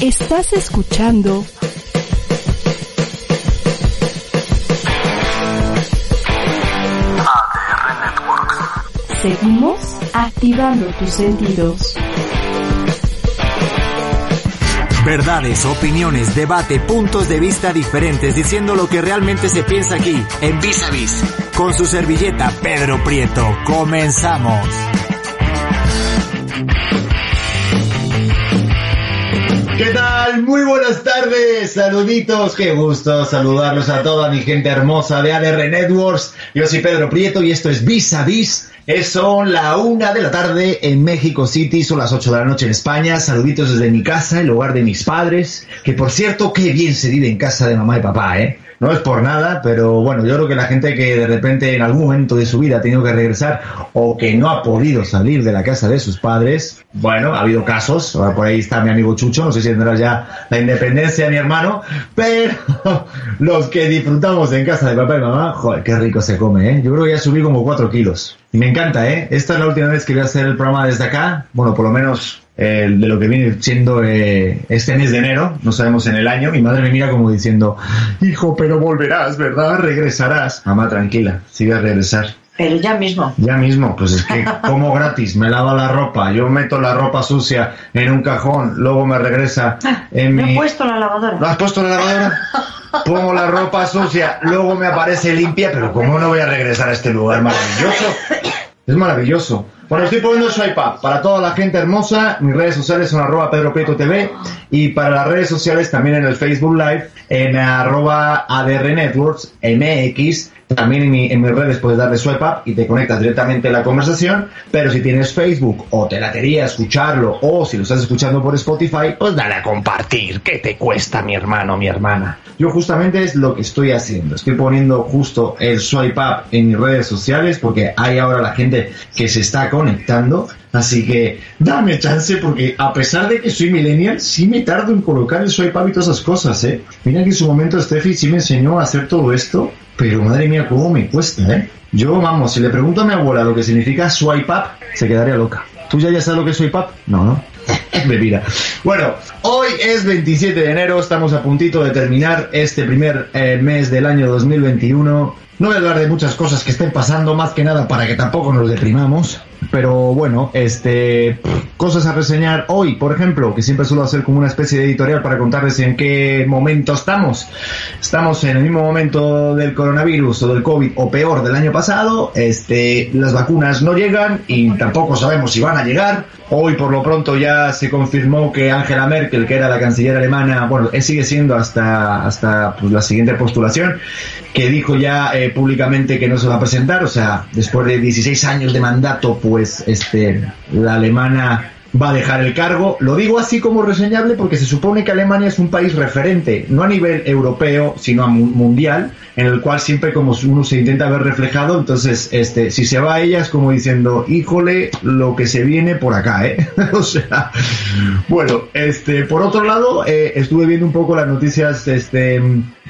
Estás escuchando ADR Networks. Seguimos activando tus sentidos. Verdades, opiniones, debate, puntos de vista diferentes, diciendo lo que realmente se piensa aquí, en Vis a Vis. Con su servilleta Pedro Prieto, comenzamos. Muy buenas saluditos, qué gusto saludarlos a toda mi gente hermosa de ADR Networks. Yo soy Pedro Prieto y esto es Vis a Vis. Es son la una de la tarde en México City, son las ocho de la noche en España. Saluditos desde mi casa, el hogar de mis padres. Que por cierto, qué bien se vive en casa de mamá y papá, ¿eh? No es por nada, pero bueno, yo creo que la gente que de repente en algún momento de su vida ha tenido que regresar o que no ha podido salir de la casa de sus padres, bueno, ha habido casos, por ahí está mi amigo Chucho, no sé si tendrá ya la independencia mi hermano, pero los que disfrutamos en casa de papá y mamá, joder, qué rico se come, ¿eh? Yo creo que ya subí como cuatro kilos. Y me encanta, ¿eh? Esta es la última vez que voy a hacer el programa desde acá, bueno, por lo menos eh, de lo que viene siendo eh, este mes de enero, no sabemos en el año, mi madre me mira como diciendo, hijo, pero volverás, ¿verdad? Regresarás. Mamá, tranquila, sigue a regresar. Pero ya mismo. Ya mismo, pues es que como gratis, me lava la ropa, yo meto la ropa sucia en un cajón, luego me regresa en Me mi... he puesto la lavadora. ¿Lo has puesto en la lavadora? Pongo la ropa sucia, luego me aparece limpia, pero ¿cómo no voy a regresar a este lugar maravilloso? Es maravilloso. Bueno, estoy poniendo swipe up para toda la gente hermosa. Mis redes sociales son arroba Pedro Prieto TV y para las redes sociales también en el Facebook Live en arroba ADR Networks MX. También en, mi- en mis redes puedes darle swipe up y te conectas directamente a la conversación. Pero si tienes Facebook o te latería escucharlo o si lo estás escuchando por Spotify, pues dale a compartir. ¿Qué te cuesta, mi hermano, mi hermana? Yo justamente es lo que estoy haciendo. Estoy poniendo justo el swipe up en mis redes sociales porque hay ahora la gente que se está conectando. Así que dame chance porque a pesar de que soy millennial, sí me tardo en colocar el swipe up y todas esas cosas, ¿eh? Mira que en su momento Steffi sí me enseñó a hacer todo esto, pero madre mía, cómo me cuesta, ¿eh? Yo, vamos, si le pregunto a mi abuela lo que significa swipe up, se quedaría loca. ¿Tú ya ya sabes lo que es swipe up? No, no. Me mira. Bueno, hoy es 27 de enero, estamos a puntito de terminar este primer eh, mes del año 2021. No voy a hablar de muchas cosas que estén pasando, más que nada para que tampoco nos deprimamos. Pero bueno, este cosas a reseñar hoy, por ejemplo, que siempre suelo hacer como una especie de editorial para contarles en qué momento estamos. Estamos en el mismo momento del coronavirus o del COVID o peor del año pasado. Este, las vacunas no llegan y tampoco sabemos si van a llegar. Hoy por lo pronto ya se confirmó que Angela Merkel, que era la canciller alemana, bueno, eh, sigue siendo hasta hasta pues, la siguiente postulación, que dijo ya eh, públicamente que no se va a presentar, o sea, después de 16 años de mandato, pues este la alemana va a dejar el cargo. Lo digo así como reseñable porque se supone que Alemania es un país referente, no a nivel europeo, sino a mu- mundial, en el cual siempre como uno se intenta ver reflejado, entonces este si se va a ella es como diciendo, híjole, lo que se viene por acá, ¿eh? o sea, bueno, este por otro lado, eh, estuve viendo un poco las noticias este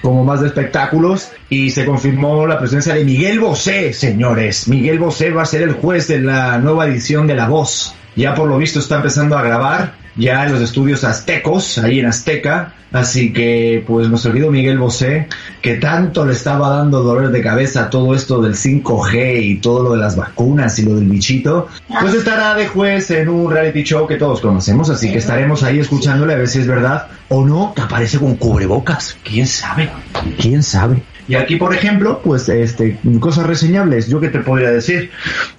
como más de espectáculos y se confirmó la presencia de Miguel Bosé, señores. Miguel Bosé va a ser el juez de la nueva edición de La Voz. Ya por lo visto está empezando a grabar ya en los estudios aztecos, ahí en Azteca. Así que, pues nuestro querido Miguel Bosé, que tanto le estaba dando dolor de cabeza todo esto del 5G y todo lo de las vacunas y lo del bichito, pues estará de juez en un reality show que todos conocemos. Así que estaremos ahí escuchándole a ver si es verdad o no que aparece con cubrebocas. ¿Quién sabe? ¿Quién sabe? Y aquí, por ejemplo, pues, este, cosas reseñables. Yo qué te podría decir,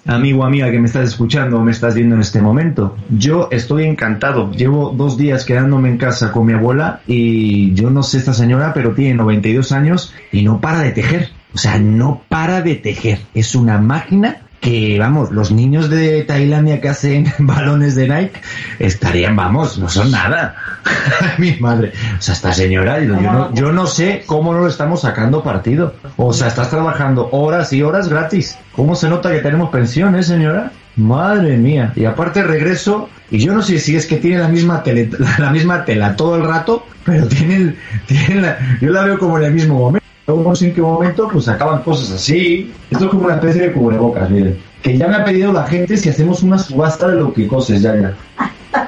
amigo, amiga que me estás escuchando o me estás viendo en este momento. Yo estoy encantado. Llevo dos días quedándome en casa con mi abuela y yo no sé esta señora, pero tiene 92 años y no para de tejer. O sea, no para de tejer. Es una máquina que, vamos, los niños de Tailandia que hacen balones de Nike estarían, vamos, no son nada. Mi madre. O sea, esta señora, yo no, yo no sé cómo no lo estamos sacando partido. O sea, estás trabajando horas y horas gratis. ¿Cómo se nota que tenemos pensión, eh, señora? Madre mía. Y aparte regreso, y yo no sé si es que tiene la misma tele, la misma tela todo el rato, pero tiene, tiene la, yo la veo como en el mismo momento. Luego no sé en qué momento, pues acaban cosas así. Esto es como una especie de cubrebocas, miren. Que ya me ha pedido la gente si hacemos una subasta de lo que coses, ya, ya.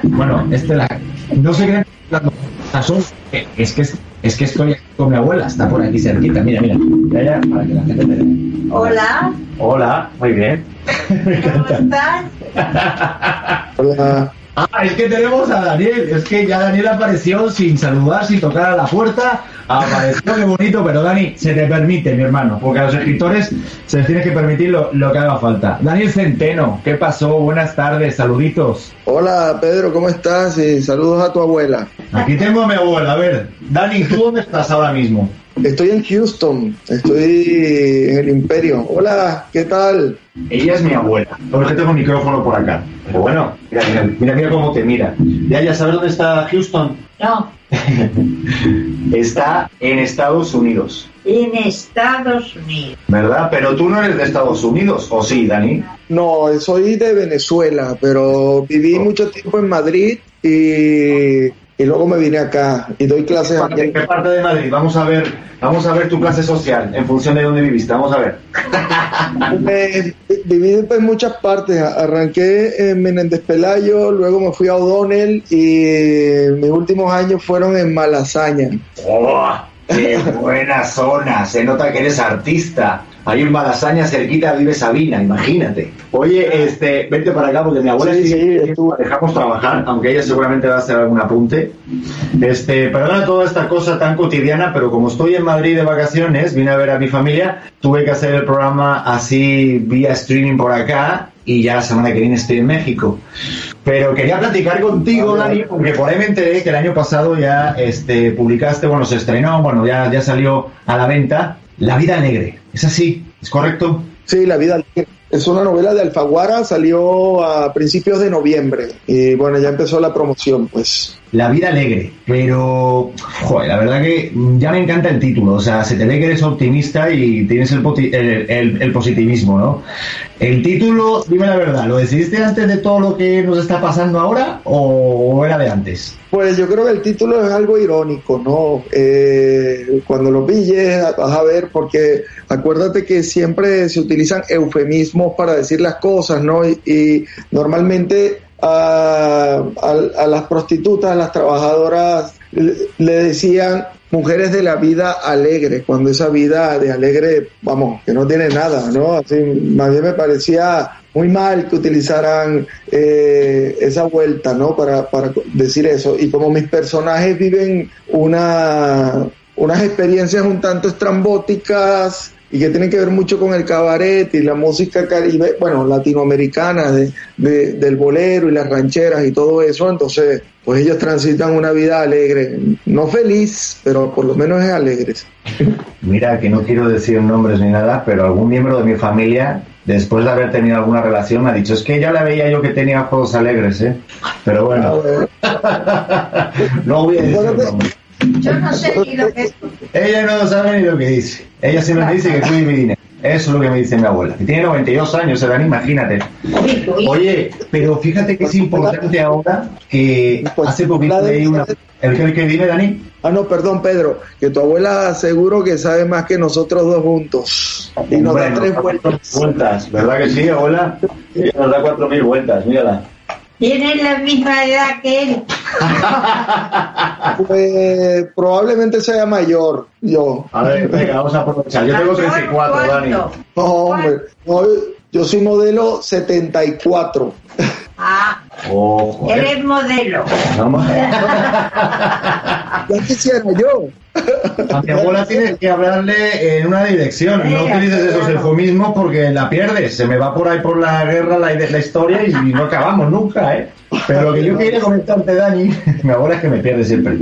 Bueno, este la... No sé qué... Es que, es que estoy con mi abuela, está por aquí cerquita. Mira, mira. Ya, ya, para que la gente te vea. Hola, Hola, muy bien. Me ¿cómo encanta. estás? Hola. Ah, es que tenemos a Daniel. Es que ya Daniel apareció sin saludar, sin tocar a la puerta. Apareció, qué bonito, pero Dani, se te permite, mi hermano, porque a los escritores se les tiene que permitir lo, lo que haga falta. Daniel Centeno, ¿qué pasó? Buenas tardes, saluditos. Hola Pedro, ¿cómo estás? Y saludos a tu abuela. Aquí tengo a mi abuela. A ver, Dani, ¿tú dónde estás ahora mismo? Estoy en Houston, estoy en el Imperio. Hola, ¿qué tal? Ella es mi abuela. Por que tengo el micrófono por acá. Pero bueno, mira, mira, mira, mira cómo te mira. Ya, ya sabes dónde está Houston. No, Está en Estados Unidos. en Estados Unidos. ¿Verdad? Pero tú no eres de Estados Unidos, ¿o sí, Dani? No, soy de Venezuela, pero viví mucho tiempo en Madrid y, y luego me vine acá y doy clases aquí. ¿En qué parte de Madrid? Vamos a ver, vamos a ver tu clase social en función de dónde viviste. Vamos a ver. Me- viví en muchas partes. Arranqué en Menéndez Pelayo, luego me fui a O'Donnell y mis últimos años fueron en Malasaña. ¡Oh! ¡Qué buena zona! Se nota que eres artista. Ahí en Malasaña, cerquita, vive Sabina, imagínate. Oye, este, vente para acá porque mi abuela Sí, sigue- sí, la dejamos trabajar, aunque ella seguramente va a hacer algún apunte. Este, perdona toda esta cosa tan cotidiana, pero como estoy en Madrid de vacaciones, vine a ver a mi familia, tuve que hacer el programa así vía streaming por acá y ya la semana que viene estoy en México. Pero quería platicar contigo, Dani, porque por ahí me enteré que el año pasado ya este, publicaste, bueno, se estrenó, bueno, ya, ya salió a la venta, La vida alegre. ¿Es así? ¿Es correcto? Sí, La vida alegre. Es una novela de Alfaguara, salió a principios de noviembre y bueno, ya empezó la promoción, pues. La vida alegre, pero joder, la verdad que ya me encanta el título, o sea, se te ve que eres optimista y tienes el, poti- el, el- el positivismo, ¿no? El título, dime la verdad, ¿lo decidiste antes de todo lo que nos está pasando ahora o era de antes? Pues yo creo que el título es algo irónico, ¿no? Eh, cuando lo pilles vas a ver, porque acuérdate que siempre se utilizan eufemismos para decir las cosas, ¿no? Y, y normalmente a, a- las prostitutas, a las trabajadoras, le, le decían mujeres de la vida alegre, cuando esa vida de alegre, vamos, que no tiene nada, ¿no? Así, más bien me parecía muy mal que utilizaran eh, esa vuelta, ¿no? Para, para decir eso. Y como mis personajes viven una, unas experiencias un tanto estrambóticas y que tienen que ver mucho con el cabaret y la música caribe, bueno, latinoamericana, de, de- del bolero y las rancheras y todo eso, entonces, pues ellos transitan una vida alegre, no feliz, pero por lo menos es alegre. Mira, que no quiero decir nombres ni nada, pero algún miembro de mi familia, después de haber tenido alguna relación, me ha dicho, es que ya la veía yo que tenía juegos alegres, ¿eh? Pero bueno, no voy a decir nombres. Yo no sé ni lo que es. Ella no sabe ni lo que dice. Ella simplemente dice que cuide mi dinero. Eso es lo que me dice mi abuela. Que tiene 92 años, Dani, imagínate. Oye, pero fíjate que es importante ahora que Pues, hace poquito leí una... ¿El que, el que dime, Dani? Ah, no, perdón, Pedro, que tu abuela seguro que sabe más que nosotros dos juntos. Y nos da tres vueltas. vueltas. ¿Verdad que sí, abuela? Nos da cuatro mil vueltas, mírala. Tienes la misma edad que él. Pues probablemente sea mayor, yo. A ver, venga, vamos a aprovechar. Yo tengo 34, Dani. ¿Cuánto? No, hombre, no, yo soy modelo 74. Ah, Oh, eres modelo. No, ma- Ya quisiera yo. A mi abuela tienes que hablarle en una dirección. No utilices esos eufemismos porque la pierdes. Se me va por ahí por la guerra la, la historia y no acabamos nunca, ¿eh? Pero lo que yo quería comentarte, Dani, mi abuela es que me pierde siempre.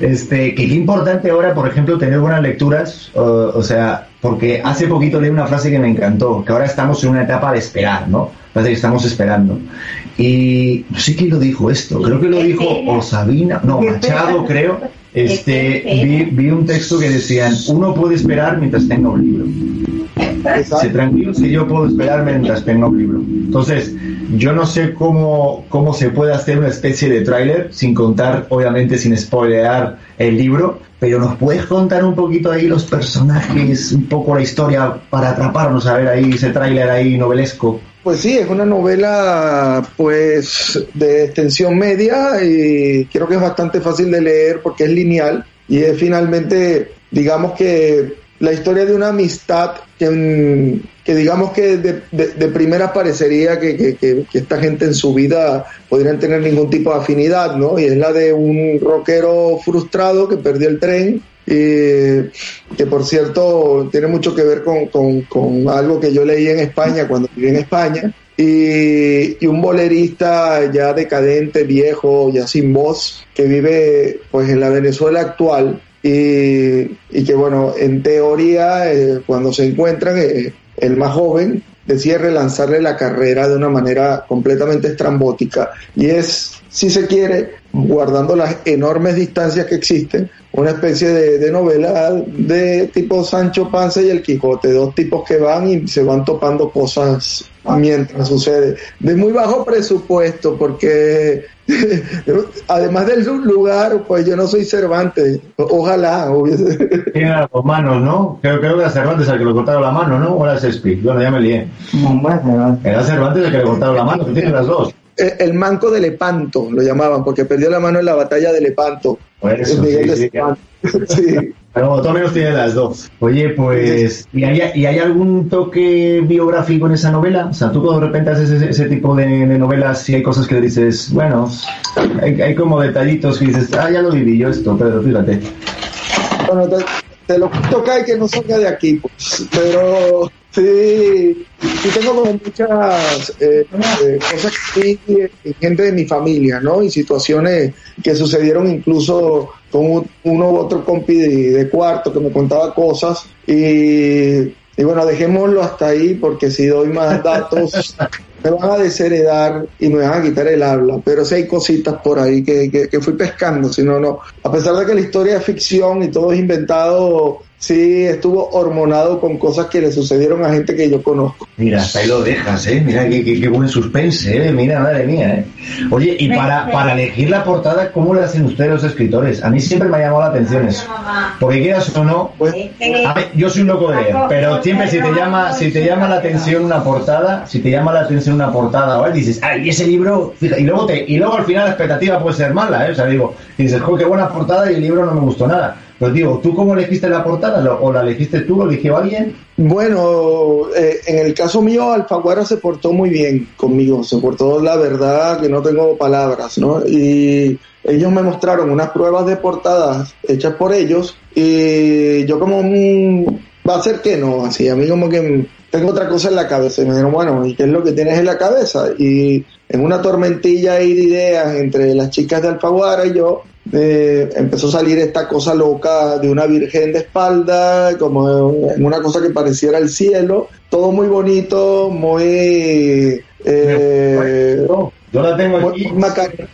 Este, que qué importante ahora, por ejemplo, tener buenas lecturas. o, o sea, porque hace poquito leí una frase que me encantó, que ahora estamos en una etapa de esperar, ¿no? Parece que estamos esperando. Y no sé quién lo dijo esto, creo que lo dijo o Sabina, no, Machado, creo. Este, vi, vi un texto que decían, uno puede esperar mientras tenga un libro. Se tranquilo si yo puedo esperar mientras tenga un libro. Entonces, yo no sé cómo, cómo se puede hacer una especie de tráiler sin contar, obviamente sin spoilear el libro, pero nos puedes contar un poquito ahí los personajes, un poco la historia para atraparnos a ver ahí ese tráiler ahí novelesco. Pues sí, es una novela pues de extensión media y creo que es bastante fácil de leer porque es lineal y es finalmente, digamos que la historia de una amistad que, mm, que digamos que de, de- primera parecería que- que- que esta gente en su vida podrían tener ningún tipo de afinidad, ¿no? Y es la de un rockero frustrado que perdió el tren y que por cierto tiene mucho que ver con, con- con algo que yo leí en España cuando viví en España. Y, y un bolerista ya decadente, viejo, ya sin voz, que vive pues en la Venezuela actual. Y, y que bueno, en teoría eh, cuando se encuentran eh, el más joven decide relanzarle la carrera de una manera completamente estrambótica y es, si se quiere, guardando las enormes distancias que existen, una especie de, de novela de tipo Sancho Panza y el Quijote, dos tipos que van y se van topando cosas mientras sucede. De muy bajo presupuesto, porque además del lugar, pues yo no soy Cervantes, ojalá hubiese... Tiene las dos manos, ¿no? Creo, creo que era Cervantes el que le cortaron la mano, ¿no? O era Shakespeare. Bueno, ya me lié. Era Cervantes el que le cortaron la mano, que tiene las dos. Eh, El manco de Lepanto lo llamaban, porque perdió la mano en la batalla de Lepanto. Por eso, Miguel sí. Sí. Pero todo menos tiene las dos. Oye, pues, ¿y hay, y hay algún toque biográfico en esa novela? O sea, tú cuando de repente haces ese, ese tipo de, novelas y hay cosas que dices, bueno, hay, hay como detallitos que dices, ah, ya lo viví yo esto, Pedro, fíjate. Bueno, te, te lo toca y que no salga de aquí, pues. Pero sí, sí tengo como muchas eh, eh, cosas que vi en gente de mi familia, ¿no? Y situaciones que sucedieron incluso con un- uno u otro compi de, de cuarto que me contaba cosas y, y bueno, dejémoslo hasta ahí porque si doy más datos me van a desheredar y me van a quitar el habla, pero sí hay cositas por ahí que, que, que fui pescando, si no, no. A pesar de que la historia es ficción y todo es inventado, sí estuvo hormonado con cosas que le sucedieron a gente que yo conozco. Mira, hasta ahí lo dejas, ¿eh? Mira qué, qué, qué buen suspense, ¿eh? Mira, madre mía, ¿eh? Oye, y para, para elegir la portada, ¿cómo le hacen ustedes los escritores? A mí siempre me ha llamado la atención eso. Porque quieras o no, Pues, A ver, yo soy un loco de leer, pero siempre si te llama, si te llama la atención una portada, si te llama la atención una portada o algo, dices, ay, ese libro, fija, y luego te, y luego al final la expectativa puede ser mala, ¿eh? O sea, digo, dices, jo, qué buena portada y el libro no me gustó nada. Pues digo, ¿tú cómo elegiste la portada? ¿Lo- ¿O la elegiste tú? ¿Lo eligió alguien? Bueno, eh, en el caso mío, Alfaguara se portó muy bien conmigo, se portó la verdad que no tengo palabras, ¿no? Y ellos me mostraron unas pruebas de portadas hechas por ellos y yo como, va a ser que no, así, a mí como que tengo otra cosa en la cabeza y me dijeron, bueno, ¿y qué es lo que tienes en la cabeza? Y en una tormentilla ahí de ideas entre las chicas de Alfaguara y yo, eh, empezó a salir esta cosa loca de una virgen de espalda, como en una cosa que pareciera el cielo, todo muy bonito, muy... eh, No, yo la tengo muy, aquí. muy Macarena,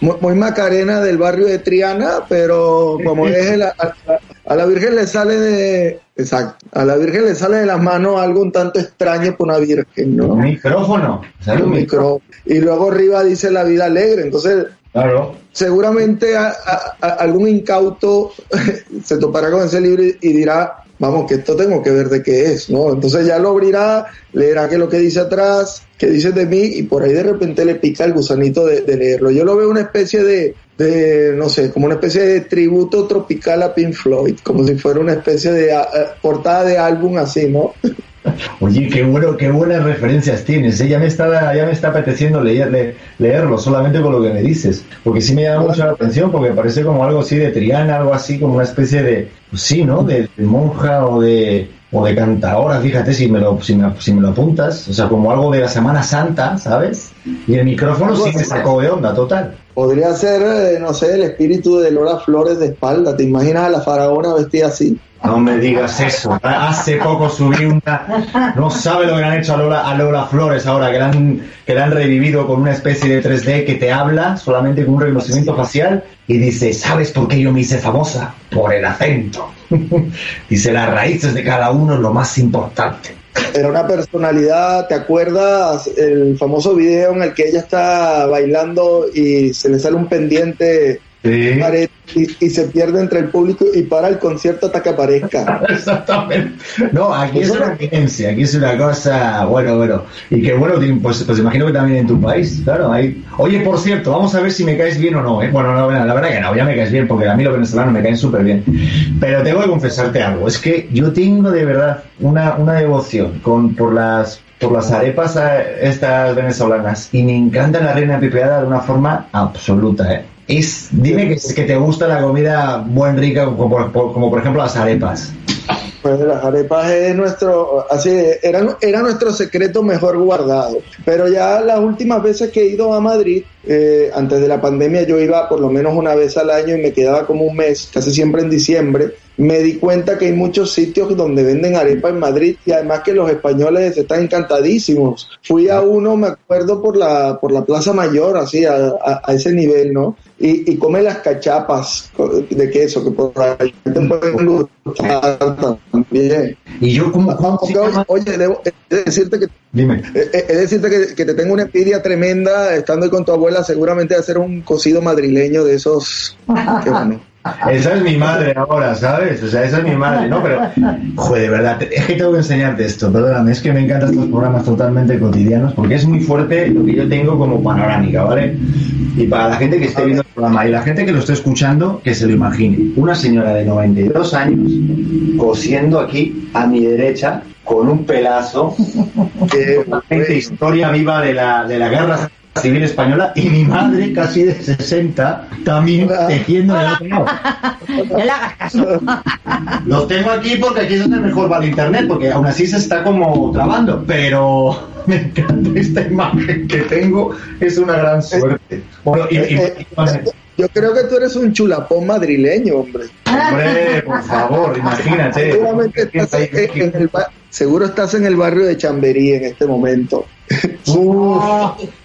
muy, Macarena del barrio de Triana, pero como es el- a, la Virgen le sale de... Exacto, a la Virgen le sale de las manos algo un tanto extraño por una Virgen, ¿no? Un micrófono. Un micro. Y luego arriba dice la vida alegre, entonces Claro. seguramente algún incauto se topará con ese libro y, dirá, vamos, que esto tengo que ver de qué es, ¿no? Entonces ya lo abrirá, leerá que lo que dice atrás, que dice de mí, y por ahí de repente le pica el gusanito de, leerlo. Yo lo veo una especie de, de, no sé, como una especie de tributo tropical a Pink Floyd, como si fuera una especie de portada de álbum así, ¿no? Oye, qué bueno, qué buenas referencias tienes. ¿eh? Ya me está, ya me está apeteciendo leerle, leerlo solamente con lo que me dices, porque sí me llama mucho la atención, porque parece como algo así de Triana, algo así como una especie de, pues sí, ¿no? De, de monja o de o de cantaora. Fíjate si me lo, si me, si me lo apuntas, o sea, como algo de la Semana Santa, ¿sabes? Y el micrófono sí me sacó de onda total. Podría ser, eh, no sé, el espíritu de Lola Flores de espalda. ¿Te imaginas a la faraona vestida así? No me digas eso. Hace poco subí una. No sabe lo que le han hecho a Lola, a Lola Flores ahora, que la, han, que la han revivido con una especie de 3D que te habla solamente con un reconocimiento facial y dice: ¿Sabes por qué yo me hice famosa? Por el acento. dice: las raíces de cada uno es lo más importante. Era una personalidad, ¿te acuerdas el famoso video en el que ella está bailando y se le sale un pendiente Sí. y, y se pierde entre el público y para el concierto hasta que aparezca. Exactamente. No, aquí es una evidencia, aquí es una cosa, bueno, bueno. Y que bueno, pues, pues imagino que también en tu país, claro. Hay... Oye, por cierto, vamos a ver si me caes bien o no. ¿eh? Bueno, no, la verdad que no, ya me caes bien, porque a mí los venezolanos me caen súper bien. Pero tengo que confesarte algo, es que yo tengo de verdad una, una devoción con, por las por las arepas eh, estas venezolanas y me encanta la reina pipeada de una forma absoluta, ¿eh? Es, dime que, te gusta la comida buen rica, como por, como por ejemplo las arepas. Pues las arepas es nuestro, así, era, era nuestro secreto mejor guardado. Pero ya las últimas veces que he ido a Madrid, eh, antes de la pandemia yo iba por lo menos una vez al año y me quedaba como un mes, casi siempre en diciembre. Me di cuenta que hay muchos sitios donde venden arepa en Madrid y además que los españoles están encantadísimos. Fui a uno, me acuerdo, por la, por la Plaza Mayor, así, a, a, ese nivel, ¿no? Y, y, come las cachapas de queso, que por ahí te pueden gustar también. Y yo como... Oye, debo decirte que... Dime. Es decirte que, que, te tengo una envidia tremenda estando con tu abuela, seguramente de hacer un cocido madrileño de esos... Qué bueno. Esa es mi madre ahora, ¿sabes? O sea, esa es mi madre, ¿no? Pero, joder, de verdad, es que tengo que enseñarte esto, perdóname, es que me encantan estos programas totalmente cotidianos porque es muy fuerte lo que yo tengo como panorámica, ¿vale? Y para la gente que esté viendo el programa y la gente que lo esté escuchando, que se lo imagine. Una señora de 92 años cosiendo aquí a mi derecha con un pelazo que gente historia viva de la, de la guerra civil española y mi madre casi de 60 también tejiendo en el otro lado. No le hagas caso. Los tengo aquí porque aquí es donde mejor va el internet, porque aún así se está como trabando, pero me encanta esta imagen que tengo, es una gran suerte. Bueno, y, y, Eh, Yo creo que tú eres un chulapón madrileño, hombre. hombre, por favor, imagínate. Seguramente estás en, en el, seguro estás en el barrio de Chamberí en este momento. Uf,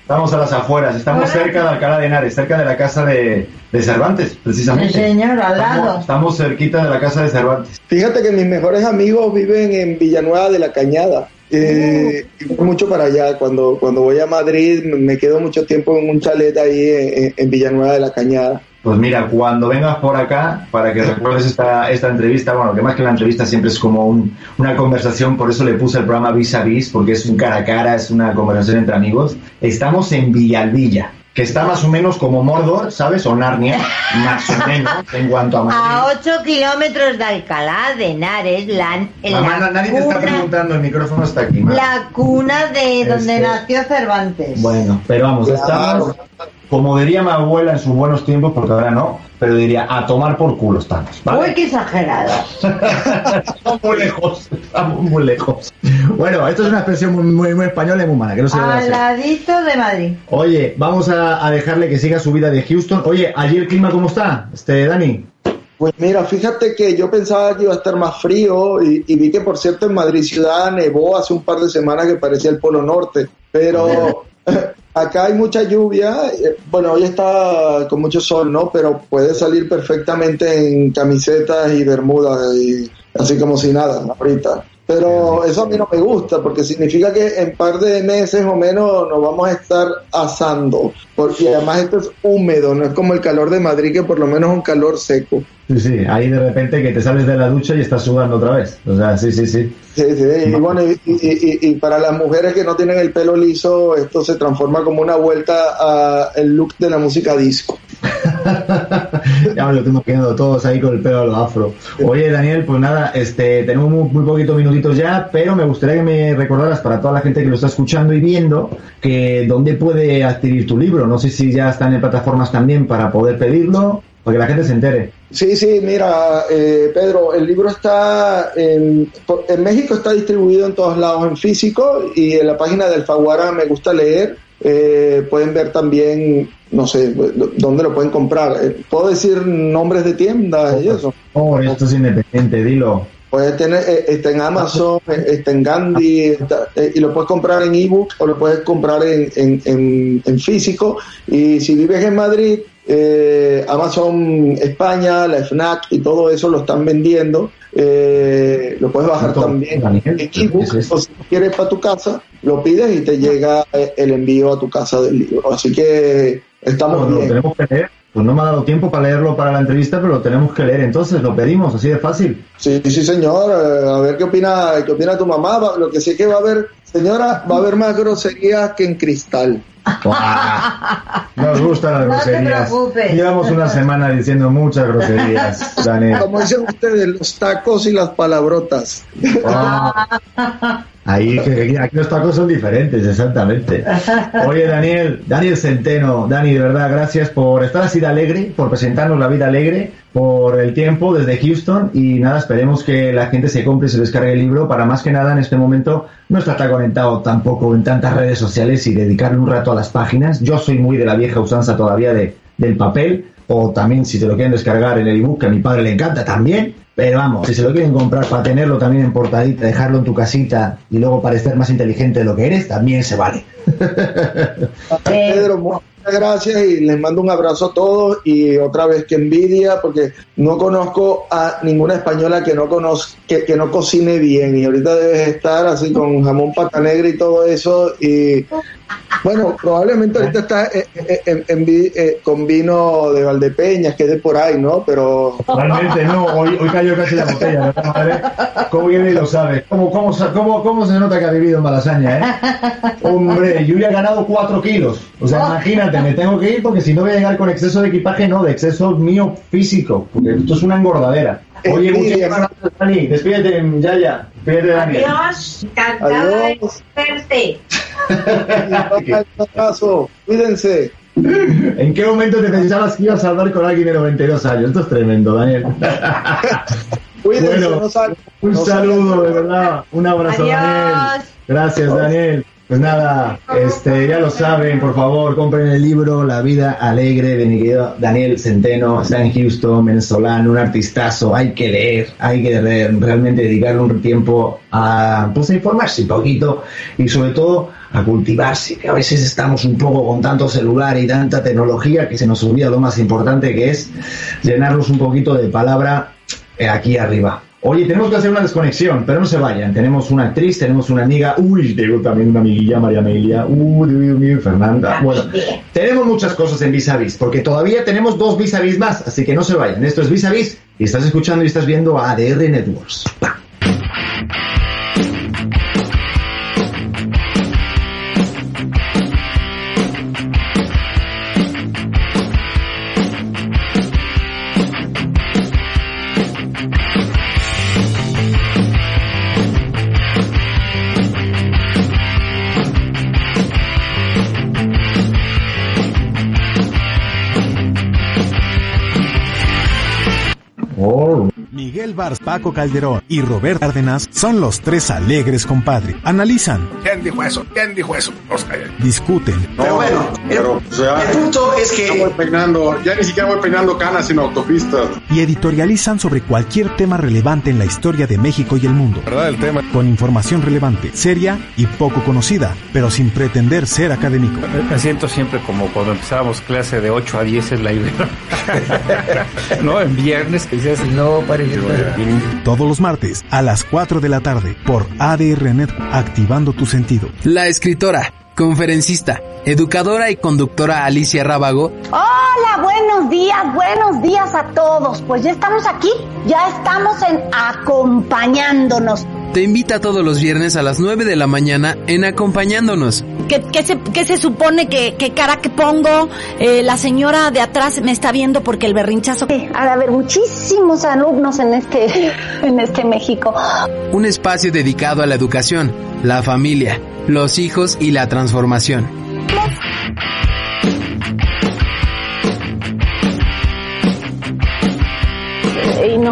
estamos a las afueras, estamos cerca de Alcalá de Henares, cerca de la casa de, de Cervantes, precisamente. Sí, señor, al Estamos, lado. estamos cerquita de la casa de Cervantes. Fíjate que mis mejores amigos viven en Villanueva de la Cañada. Eh, y voy mucho para allá. Cuando, cuando voy a Madrid me- me quedo mucho tiempo en un chalet ahí en, en Villanueva de la Cañada. Pues mira, cuando vengas por acá, para que recuerdes esta, esta entrevista, bueno, que más que una entrevista siempre es como un- una conversación, por eso le puse el programa Vis a Vis, porque es un cara a cara, es una conversación entre amigos. Estamos en Villalvilla, que está más o menos como Mordor, ¿sabes? O Narnia, más o menos, en cuanto a Madrid. A 8 kilómetros de Alcalá de Henares, la, en Mamá, la, nadie te está cuna, preguntando, el micrófono está aquí. mamá. la cuna de donde Este- nació Cervantes. Bueno, pero vamos, estamos, como diría mi abuela en sus buenos tiempos, porque ahora no, pero diría, a tomar por culo estamos, ¿vale? Uy, qué exagerado. estamos muy lejos, estamos muy lejos. Bueno, esto es una expresión muy, muy, muy española y muy mala, que no se Al ladito de Madrid. Oye, vamos a, a dejarle que siga su vida de Houston. Oye, allí el clima, ¿cómo está, este Dani? Pues mira, fíjate que yo pensaba que iba a estar más frío y, y vi que por cierto en Madrid ciudad nevó hace un par de semanas que parecía el Polo Norte, pero acá hay mucha lluvia, eh, bueno, hoy está con mucho sol, ¿no? Pero puede salir perfectamente en camisetas y bermudas y así como si nada, ahorita. Pero eso a mí no me gusta porque significa que en par de meses o menos nos vamos a estar asando, porque además esto es húmedo, no es como el calor de Madrid que por lo menos es un calor seco. Sí, sí, ahí de repente que te sales de la ducha y estás sudando otra vez. O sea, sí, sí, sí. Sí, sí, y bueno, y, y- y- para las mujeres que no tienen el pelo liso, esto se transforma como una vuelta a el look de la música disco. ya me lo tengo quedando todos ahí con el pelo a lo afro. Oye, Daniel, pues nada, este, tenemos muy, muy poquitos minutitos ya, pero me gustaría que me recordaras para toda la gente que lo está escuchando y viendo que dónde puede adquirir tu libro. No sé si ya están en plataformas también para poder pedirlo, para que la gente se entere. Sí, sí, mira, eh, Pedro, el libro está en, en México está distribuido en todos lados en físico y en la página del Faguara me gusta leer. eh, pueden ver también, no sé, dónde lo pueden comprar. Eh, Puedo decir nombres de tiendas y eso. Oh, esto es independiente, dilo. Puedes tener, eh, está en Amazon, eh, está en Gandhi, está- eh, y lo puedes comprar en ebook o lo puedes comprar en, en, en- en físico. Y si vives en Madrid, eh, Amazon España, la FNAC y todo eso lo están vendiendo. Eh, lo puedes bajar también en ebook o si quieres para tu casa, lo pides y te llega el envío a tu casa del libro. Así que estamos bien. tenemos que leer. pues no me ha dado tiempo para leerlo para la entrevista, pero lo tenemos que leer entonces, lo pedimos, así de fácil. Sí, sí, señor. Eh, a ver qué opina, qué opina tu mamá. Lo que sí que va a haber, señora, va a haber más groserías que en cristal. Nos gustan las No te groserías. preocupes. Llevamos una semana diciendo muchas groserías, Daniel. Como dicen ustedes, los tacos y las palabrotas. Ah. Ahí, aquí los tacos son diferentes, exactamente. Oye, Daniel, Daniel Centeno, Dani, de verdad, gracias por estar así de alegre, por presentarnos la vida alegre, por el tiempo desde Houston y nada, esperemos que la gente se compre y se descargue el libro para más que nada en este momento no estar tan conectado tampoco en tantas redes sociales y dedicarle un rato a las páginas. Yo soy muy de la vieja usanza todavía de, del papel o también si se lo quieren descargar en el ebook, que a mi padre le encanta también. Pero vamos, si se lo quieren comprar para tenerlo también en portadita, dejarlo en tu casita y luego parecer más inteligente de lo que eres, también se vale. Pedro, muchas gracias y les mando un abrazo a todos y otra vez que envidia porque no conozco a ninguna española que no conozca, que, que no cocine bien y ahorita debes estar así con jamón pata negra y todo eso y bueno, probablemente ahorita está eh, eh, en- en eh, con vino de Valdepeñas, que es de por ahí, ¿no? Pero Realmente no, hoy, hoy cayó casi la botella, ¿verdad, madre? ¿Cómo viene y lo sabe? ¿Cómo, cómo, sa- cómo, ¿Cómo se nota que ha vivido en Malasaña, eh? Hombre, yo ya he ganado 4 kilos. O sea, imagínate, me tengo que ir porque si no voy a llegar con exceso de equipaje, no, de exceso mío físico. Porque esto es una engordadera. Oye, muchísimas gracias, Dani. Despídete, ya, ya. Despídete, Dani. Adiós, encantada de verte. un abrazo, cuídense. ¿En qué momento te pensabas que ibas a hablar con alguien de 92 años? Esto es tremendo, Daniel. Cuídense, Bueno, no salgan. Un no saludo, de verdad. Un abrazo, Adiós. Daniel. Gracias, Daniel. Pues nada, este, ya lo saben, por favor, compren el libro La vida alegre de mi querido Daniel Centeno. Está en Houston, venezolano, un artistazo. Hay que leer, hay que re- realmente dedicarle un tiempo a, pues, a informarse un poquito y sobre todo a cultivarse, que a veces estamos un poco con tanto celular y tanta tecnología que se nos olvida lo más importante que es llenarnos un poquito de palabra eh, aquí arriba. Oye, tenemos que hacer una desconexión, pero no se vayan. Tenemos una actriz, tenemos una amiga. Uy, tengo también una amiguilla, María Amelia. Uy, Fernanda. Bueno, tenemos muchas cosas en Vis a Vis, porque todavía tenemos dos Vis a Vis más, así que no se vayan. Esto es Vis a Vis y estás escuchando y estás viendo a ADR Networks. Miguel Bars, Paco Calderón y Robert Cárdenas son los tres alegres compadre. Analizan, ¿Quién dijo eso? ¿Quién dijo eso? Callan. discuten, Pero bueno, pero, o sea, el punto es ya voy que peinando, ya ni siquiera voy peinando canas en autopistas. y editorializan sobre cualquier tema relevante en la historia de México y el mundo. ¿Verdad? El tema. Con información relevante, seria y poco conocida, pero sin pretender ser académico. Me siento siempre como cuando empezábamos clase de 8 a 10 en la Ibero. no, en viernes que dices, no, para Todos los martes a las 4 de la tarde por ADR Net, activando tu sentido. La escritora, conferencista, educadora y conductora Alicia Rábago Hola, buenos días, buenos días a todos. Pues ya estamos aquí, ya estamos en acompañándonos. Te invita todos los viernes a las 9 de la mañana en Acompañándonos. ¿Qué, qué se, qué se supone que, qué cara que pongo? Eh, la señora de atrás me está viendo porque el berrinchazo... Sí, Ha de haber muchísimos alumnos en este, en este México. Un espacio dedicado a la educación, la familia, los hijos y la transformación.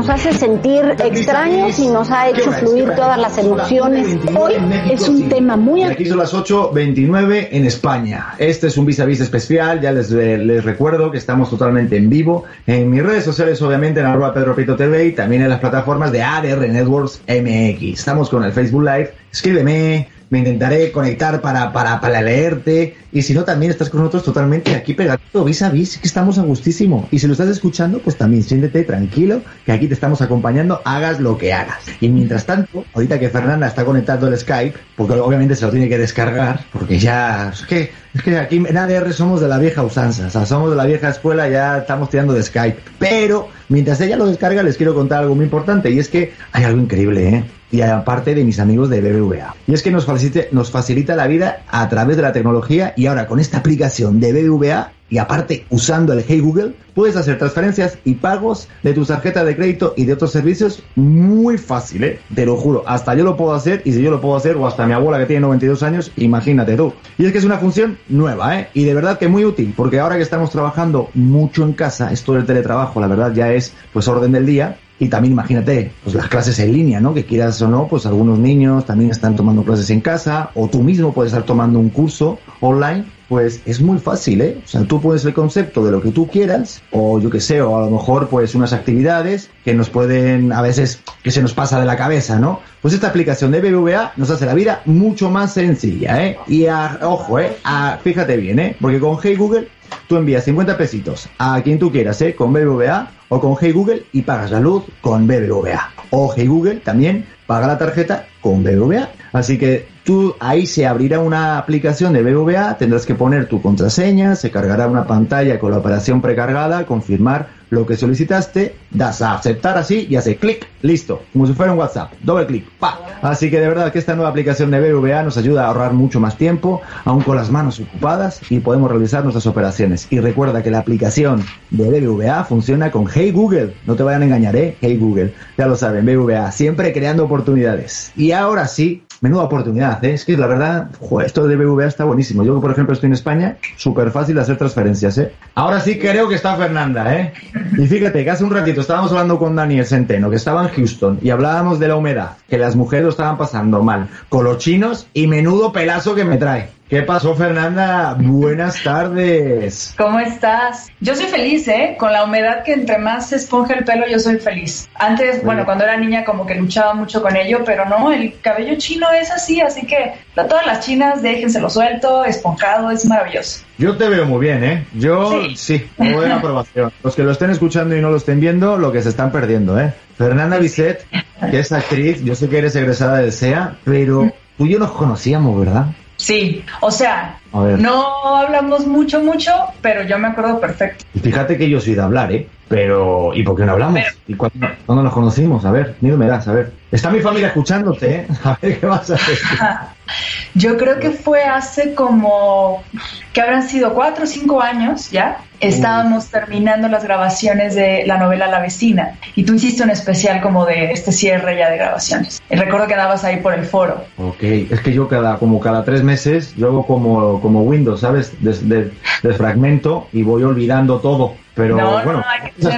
Nos hace sentir extraños y nos ha hecho fluir todas las emociones. Hoy es un tema muy aquí son las 8.29 en España. Este es un vis a vis especial. Ya les, eh, les recuerdo que estamos totalmente en vivo. En mis redes sociales, obviamente, en arroba Pedro Prieto TV y también en las plataformas de ADR Networks MX. Estamos con el Facebook Live. Escríbeme, me intentaré conectar para, para, para leerte. Y si no, también estás con nosotros totalmente aquí pegadito, vis a vis, que estamos a gustísimo. Y si lo estás escuchando, pues también siéntete tranquilo, que aquí te estamos acompañando, hagas lo que hagas. Y mientras tanto, ahorita que Fernanda está conectando el Skype, porque obviamente se lo tiene que descargar, porque ya, es que, es que aquí en ADR somos de la vieja usanza, o sea, somos de la vieja escuela, ya estamos tirando de Skype. Pero, mientras ella lo descarga, les quiero contar algo muy importante, y es que hay algo increíble, ¿eh? y aparte de mis amigos de BBVA. Y es que nos facilita, nos facilita la vida a través de la tecnología y ahora con esta aplicación de BBVA y aparte usando el Hey Google, puedes hacer transferencias y pagos de tus tarjetas de crédito y de otros servicios muy fácil, ¿eh? te lo juro. Hasta yo lo puedo hacer y si yo lo puedo hacer o hasta mi abuela que tiene 92 años, imagínate tú. Y es que es una función nueva ¿eh? y de verdad que muy útil porque ahora que estamos trabajando mucho en casa, esto del teletrabajo la verdad ya es pues orden del día, y también imagínate, pues las clases en línea, ¿no? Que quieras o no, pues algunos niños también están tomando clases en casa, o tú mismo puedes estar tomando un curso online, pues es muy fácil, ¿eh? O sea, tú puedes el concepto de lo que tú quieras, o yo que sé, o a lo mejor pues unas actividades que nos pueden, a veces, que se nos pasa de la cabeza, ¿no? Pues esta aplicación de BBVA nos hace la vida mucho más sencilla, ¿eh? Y a, ojo, ¿eh? A, fíjate bien, ¿eh? Porque con Hey Google tú envías 50 pesitos a quien tú quieras, ¿eh? Con BBVA o con Hey Google y pagas la luz con BBVA. O Hey Google también paga la tarjeta con BBVA. Así que tú ahí se abrirá una aplicación de BBVA, tendrás que poner tu contraseña, se cargará una pantalla con la operación precargada, confirmar lo que solicitaste, das a aceptar así y hace clic, listo, como si fuera un WhatsApp, doble clic, pa. Así que de verdad que esta nueva aplicación de BBVA nos ayuda a ahorrar mucho más tiempo, aún con las manos ocupadas y podemos realizar nuestras operaciones. Y recuerda que la aplicación de BBVA funciona con Hey Google, no te vayan a engañar, ¿eh? Hey Google, ya lo saben, BBVA, siempre creando oportunidades. Y ahora sí, menuda oportunidad, ¿eh? Es que la verdad, joder, esto de BBVA está buenísimo. Yo, por ejemplo, estoy en España, súper fácil hacer transferencias, ¿eh? Ahora sí creo que está Fernanda, ¿eh? Y fíjate que hace un ratito estábamos hablando con Daniel Centeno, que estaba en Houston, y hablábamos de la humedad, que las mujeres lo estaban pasando mal, con los chinos y menudo pelazo que me trae. ¿Qué pasó, Fernanda? Buenas tardes. ¿Cómo estás? Yo soy feliz, ¿eh? Con la humedad que entre más se esponja el pelo, yo soy feliz. Antes, bueno, cuando era niña como que luchaba mucho con ello, pero no, el cabello chino es así, así que a todas las chinas déjenselo suelto, esponjado, es maravilloso. Yo te veo muy bien, ¿eh? Yo sí, muy buena aprobación. Los que lo estén escuchando y no lo estén viendo, lo que se están perdiendo, ¿eh? Fernanda Bisset, que es actriz, yo sé que eres egresada del SEA, pero tú y yo nos conocíamos, ¿verdad? Sí, o sea, A ver. no hablamos mucho, mucho, pero yo me acuerdo perfecto. Y fíjate que yo soy de hablar, ¿eh? Pero, ¿y por qué no hablamos? ¿Y cuándo, cuándo nos conocimos? A ver, ni me das, a ver. Está mi familia escuchándote, ¿eh? A ver qué vas a hacer. Yo creo que fue hace como que habrán sido cuatro o cinco años ya. Estábamos terminando las grabaciones de la novela La vecina y tú hiciste un especial como de este cierre ya de grabaciones. Y recuerdo que andabas ahí por el foro. Ok, es que yo cada, como cada tres meses, yo hago como, como Windows, ¿sabes? Des- de- desfragmento y voy olvidando todo. Pero No, no, bueno,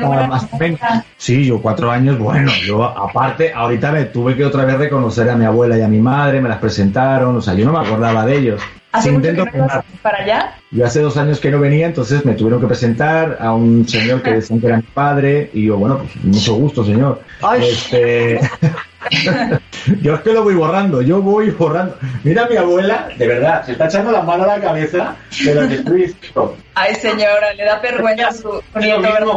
buena más. Sí, yo cuatro años, bueno, yo aparte, ahorita me tuve que otra vez reconocer a mi abuela y a mi madre, me las presentaron, o sea, yo no me acordaba de ellos. ¿Hace mucho que no ibas para allá? Yo hace dos años que no venía, entonces me tuvieron que presentar a un señor que decían que era mi padre, y yo, bueno, pues mucho gusto, señor. Este... yo es que lo voy borrando, yo voy borrando. Mira a mi abuela, de verdad, se está echando la mano a la cabeza de lo que estoy diciendo. Ay, señora, le da vergüenza su su nieto, ¿verdad?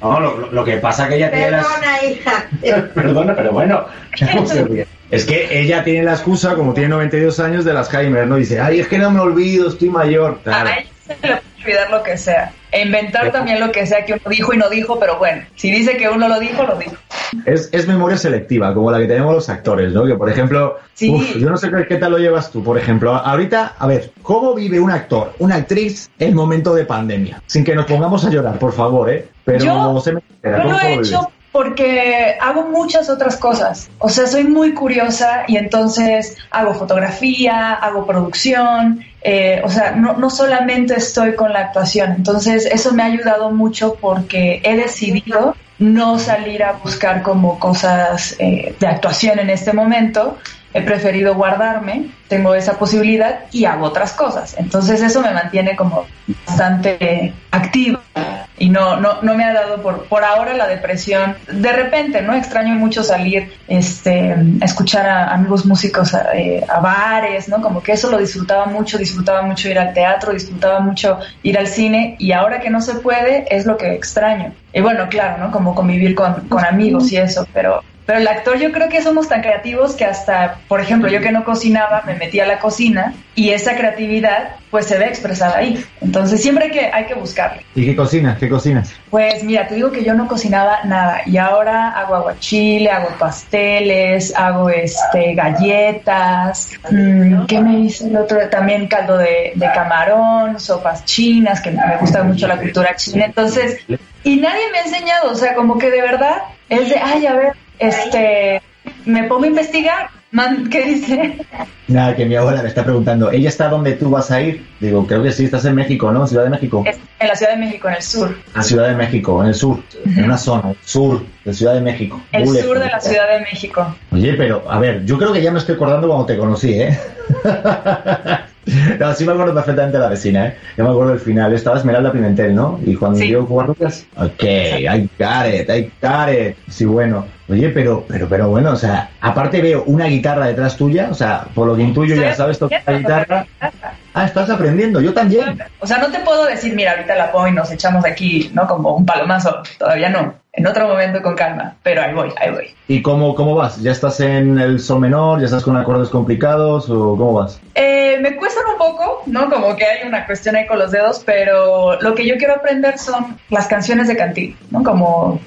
No, lo, que pasa que ella tiene las... Perdona, hija. Perdona, pero bueno, ¿cómo se ríe? Es que ella tiene la excusa, como tiene 92 años, de las Alzheimer, ¿no? Dice, ay, es que no me olvido, estoy mayor. Claro. A ella se le puede olvidar lo que sea. E inventar también lo que sea que uno dijo y no dijo, pero bueno, si dice que uno lo dijo, lo dijo. Es, es memoria selectiva, como la que tenemos los actores, ¿no? Que, por ejemplo, Sí. uf, yo no sé qué, qué tal lo llevas tú, por ejemplo. Ahorita, a ver, ¿cómo vive un actor, una actriz, el momento de pandemia? Sin que nos pongamos a llorar, por favor, ¿eh? Pero Yo- se me entera, Yo ¿cómo lo he lo vives? hecho porque hago muchas otras cosas. O sea, soy muy curiosa y entonces hago fotografía, hago producción. eh, o sea, no, no solamente estoy con la actuación. Entonces, eso me ha ayudado mucho porque he decidido no salir a buscar como cosas eh, de actuación en este momento. He preferido guardarme, tengo esa posibilidad y hago otras cosas. Entonces eso me mantiene como bastante activa y no, no, no me ha dado por, por ahora la depresión. De repente, ¿no? Extraño mucho salir, este, a escuchar a amigos músicos a, eh, a bares, ¿no? Como que eso lo disfrutaba mucho, disfrutaba mucho ir al teatro, disfrutaba mucho ir al cine y ahora que no se puede es lo que extraño. Y bueno, claro, ¿no? Como convivir con, con amigos y eso, pero pero el actor yo creo que somos tan creativos que hasta, por ejemplo, yo que no cocinaba, me metí a la cocina y esa creatividad pues se ve expresada ahí. Entonces siempre hay que, hay que buscarle. ¿Y qué cocinas? ¿Qué cocinas? Pues mira, te digo que yo no cocinaba nada y ahora hago aguachile, hago pasteles, hago este galletas, mm, ¿qué me dice el otro? También caldo de, de camarón, sopas chinas, que me gusta mucho la cultura china. Entonces, y nadie me ha enseñado, o sea, como que de verdad es de, ay, a ver, este, me pongo a investigar. Man, ¿Qué dice? Nada, que mi abuela me está preguntando, ¿ella está donde tú vas a ir? Digo, creo que sí, estás en México, ¿no? Ciudad de México. Es en la Ciudad de México, en el sur. La Ciudad de México, en el sur, en una zona, sur de Ciudad de México. El sur de la Ciudad de México. Oye, pero, a ver, yo creo que ya me estoy acordando cuando te conocí, ¿eh? no, sí me acuerdo perfectamente de la vecina, ¿eh? Ya me acuerdo del final. Estaba Esmeralda Pimentel, ¿no? Y cuando Sí. dio jugar rutas, ok, I got it, I got it. Sí, bueno. Oye, pero, pero, pero bueno, o sea, aparte veo una guitarra detrás tuya, o sea, por lo que intuyo ya sabes tocar la guitarra. Ah, estás aprendiendo, yo también. O sea, no te puedo decir, mira, ahorita la pongo y nos echamos aquí, ¿no? Como un palomazo. Todavía no. En otro momento con calma. Pero ahí voy, ahí voy. ¿Y cómo, cómo vas? ¿Ya estás en el sol menor? ¿Ya estás con acordes complicados? ¿O cómo vas? Eh, me cuestan un poco, ¿no? Como que hay una cuestión ahí con los dedos, pero lo que yo quiero aprender son las canciones de cantil, ¿no? Como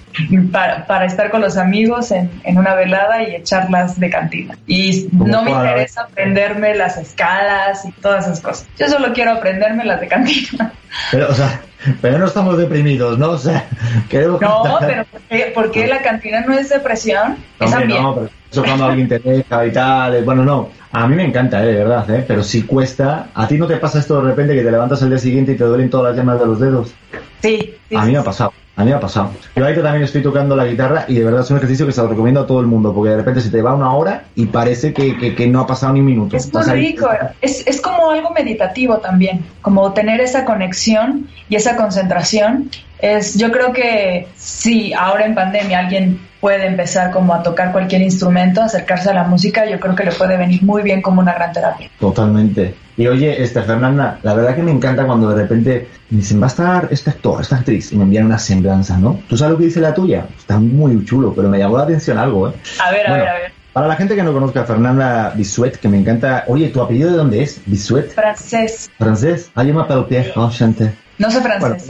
para, para estar con los amigos en, en una velada y echarlas de cantina. Y no me interesa aprenderme las escalas y todas esas cosas. Yo solo quiero aprenderme las de cantina. Pero, o sea, pero no estamos deprimidos, ¿no? O sea, queremos No, pero ¿por qué, por qué la cantina no es depresión? Es Hombre, ambiente. no, pero cuando alguien te deja y tal. eh, Bueno, no. A mí me encanta, eh, de verdad, ¿eh? Pero sí cuesta. ¿A ti no te pasa esto de repente que te levantas el día siguiente y te duelen todas las yemas de los dedos? Sí, sí, A mí sí. me ha pasado. A mí me ha pasado. Yo ahorita también estoy tocando la guitarra y de verdad es un ejercicio que se lo recomiendo a todo el mundo porque de repente se te va una hora y parece que, que- que no ha pasado ni un minuto. Es muy rico, es, es como algo meditativo también, como tener esa conexión y esa concentración. Es, yo creo que si ahora en pandemia alguien puede empezar como a tocar cualquier instrumento, acercarse a la música, yo creo que le puede venir muy bien como una gran terapia. Totalmente. Y oye, este, Fernanda, la verdad que me encanta cuando de repente me dicen, va a estar este actor, esta actriz, y me envían una semblanza, ¿no? ¿Tú sabes lo que dice la tuya? Está muy chulo, pero me llamó la atención algo, ¿eh? A ver, a Bueno. ver, a ver. Para la gente que no conozca a Fernanda Bisuet, que me encanta. Oye, ¿tu apellido de dónde es? ¿Bisuet? Francés, ¿Francés? Ah, yo me Enchanté. no sé Bueno, francés.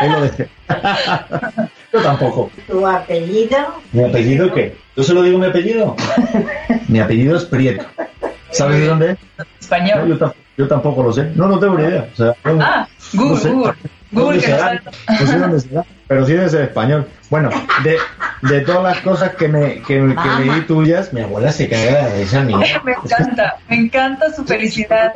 ahí lo dejé. yo tampoco. ¿Tu apellido? ¿Mi apellido qué? ¿Yo se lo digo mi apellido? mi apellido es Prieto. ¿Sabes de dónde es? No, Español. yo, tam- yo tampoco lo sé. No, no tengo ni idea. O sea, no- Ah, no Google, sé. Google. Google ¿Dónde que no sé dónde será, pero sí debe ser español. Bueno, de, de todas las cosas que me que, que leí tuyas, mi abuela se caga de risa mía. Me encanta, me encanta su felicidad.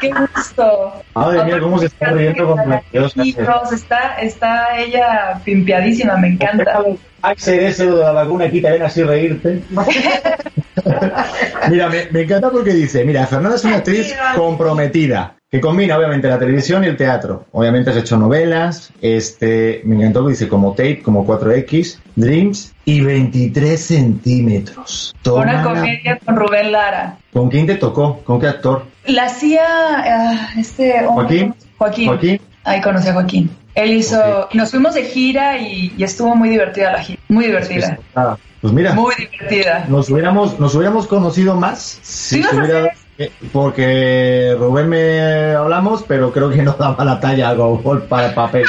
Qué gusto. Madre mía, cómo se está riendo con la Hijos, está, está ella pimpiadísima, me encanta. Axel ese de la vacuna aquí te ven así reírte. mira, me, me encanta porque dice, mira, Fernanda es una actriz comprometida, que combina obviamente la televisión y el teatro. Obviamente has hecho novelas, este, me encantó que dice como Tape, como 4X, Dreams y 23 centímetros. Toma Una la- comedia con Rubén Lara. ¿Con quién te tocó? ¿Con qué actor? La hacía ah, este hombre. ¿Joaquín? Joaquín. ¿Joaquín? Ahí conocí a Joaquín. Él hizo, nos fuimos de gira y, y estuvo muy divertida la gira. Muy divertida. Ah, pues mira. Muy divertida. Nos hubiéramos, nos hubiéramos conocido más si Sí, a porque Rubén me hablamos, pero creo que no daba la talla algo para el papel.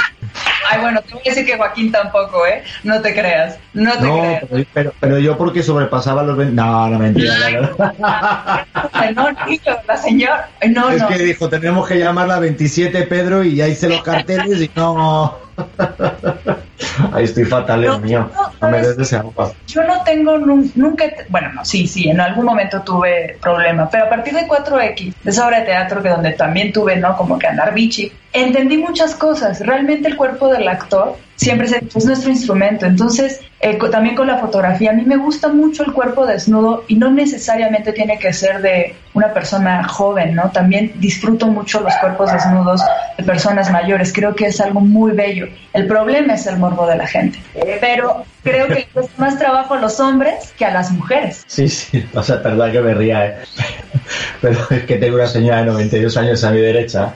Ay, bueno, te voy a decir que Joaquín tampoco, ¿eh? No te creas. No te No, creas. pero, pero, pero yo porque sobrepasaba los 20... No, no mentira. la verdad. Ay, No, niño, la señora. No, es no. que dijo, tenemos que llamarla 27 Pedro y ya hice los carteles y no... Ahí estoy fatal, Dios mío. No me des ese agua. Yo no tengo nun- nunca, bueno, no, sí, sí, en algún momento tuve problema, pero a partir de 4X, de esa obra de teatro que donde también tuve, ¿no? Como que andar bichi, entendí muchas cosas. Realmente el cuerpo del actor siempre se es nuestro instrumento. Entonces, eh, también con la fotografía, a mí me gusta mucho el cuerpo desnudo y no necesariamente tiene que ser de una persona joven, ¿no? También disfruto mucho los cuerpos desnudos de personas mayores. Creo que es algo muy bello. El problema es el morbo de la gente. Pero creo que cuesta más trabajo a los hombres que a las mujeres. Sí, sí, o sea, perdón que me ría, ¿eh? pero es que tengo una señora de 92 años a mi derecha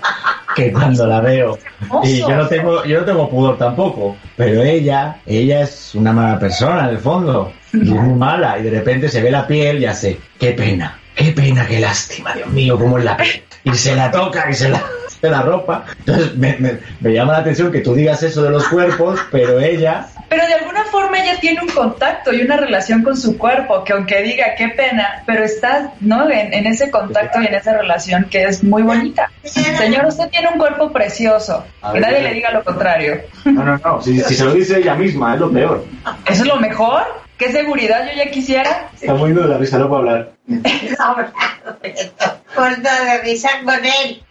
que cuando la veo y yo no tengo yo no tengo pudor tampoco, pero ella ella es una mala persona en el fondo y es muy mala y de repente se ve la piel ya sé, qué pena, qué pena, qué lástima, Dios mío, cómo es la piel y se la toca y se la se la ropa, entonces me, me- me llama la atención que tú digas eso de los cuerpos, pero ella Pero de alguna forma ella tiene un contacto y una relación con su cuerpo, que aunque diga qué pena, pero está ¿no? en, en ese contacto y en esa relación que es muy bonita. Señor, usted tiene un cuerpo precioso. Que nadie le diga lo contrario. no, no, no, si, si se lo dice ella misma es lo peor. ¿Eso es lo mejor? ¿Qué seguridad yo ya quisiera? Está muy de la risa, no puedo hablar. Corta de risa con él.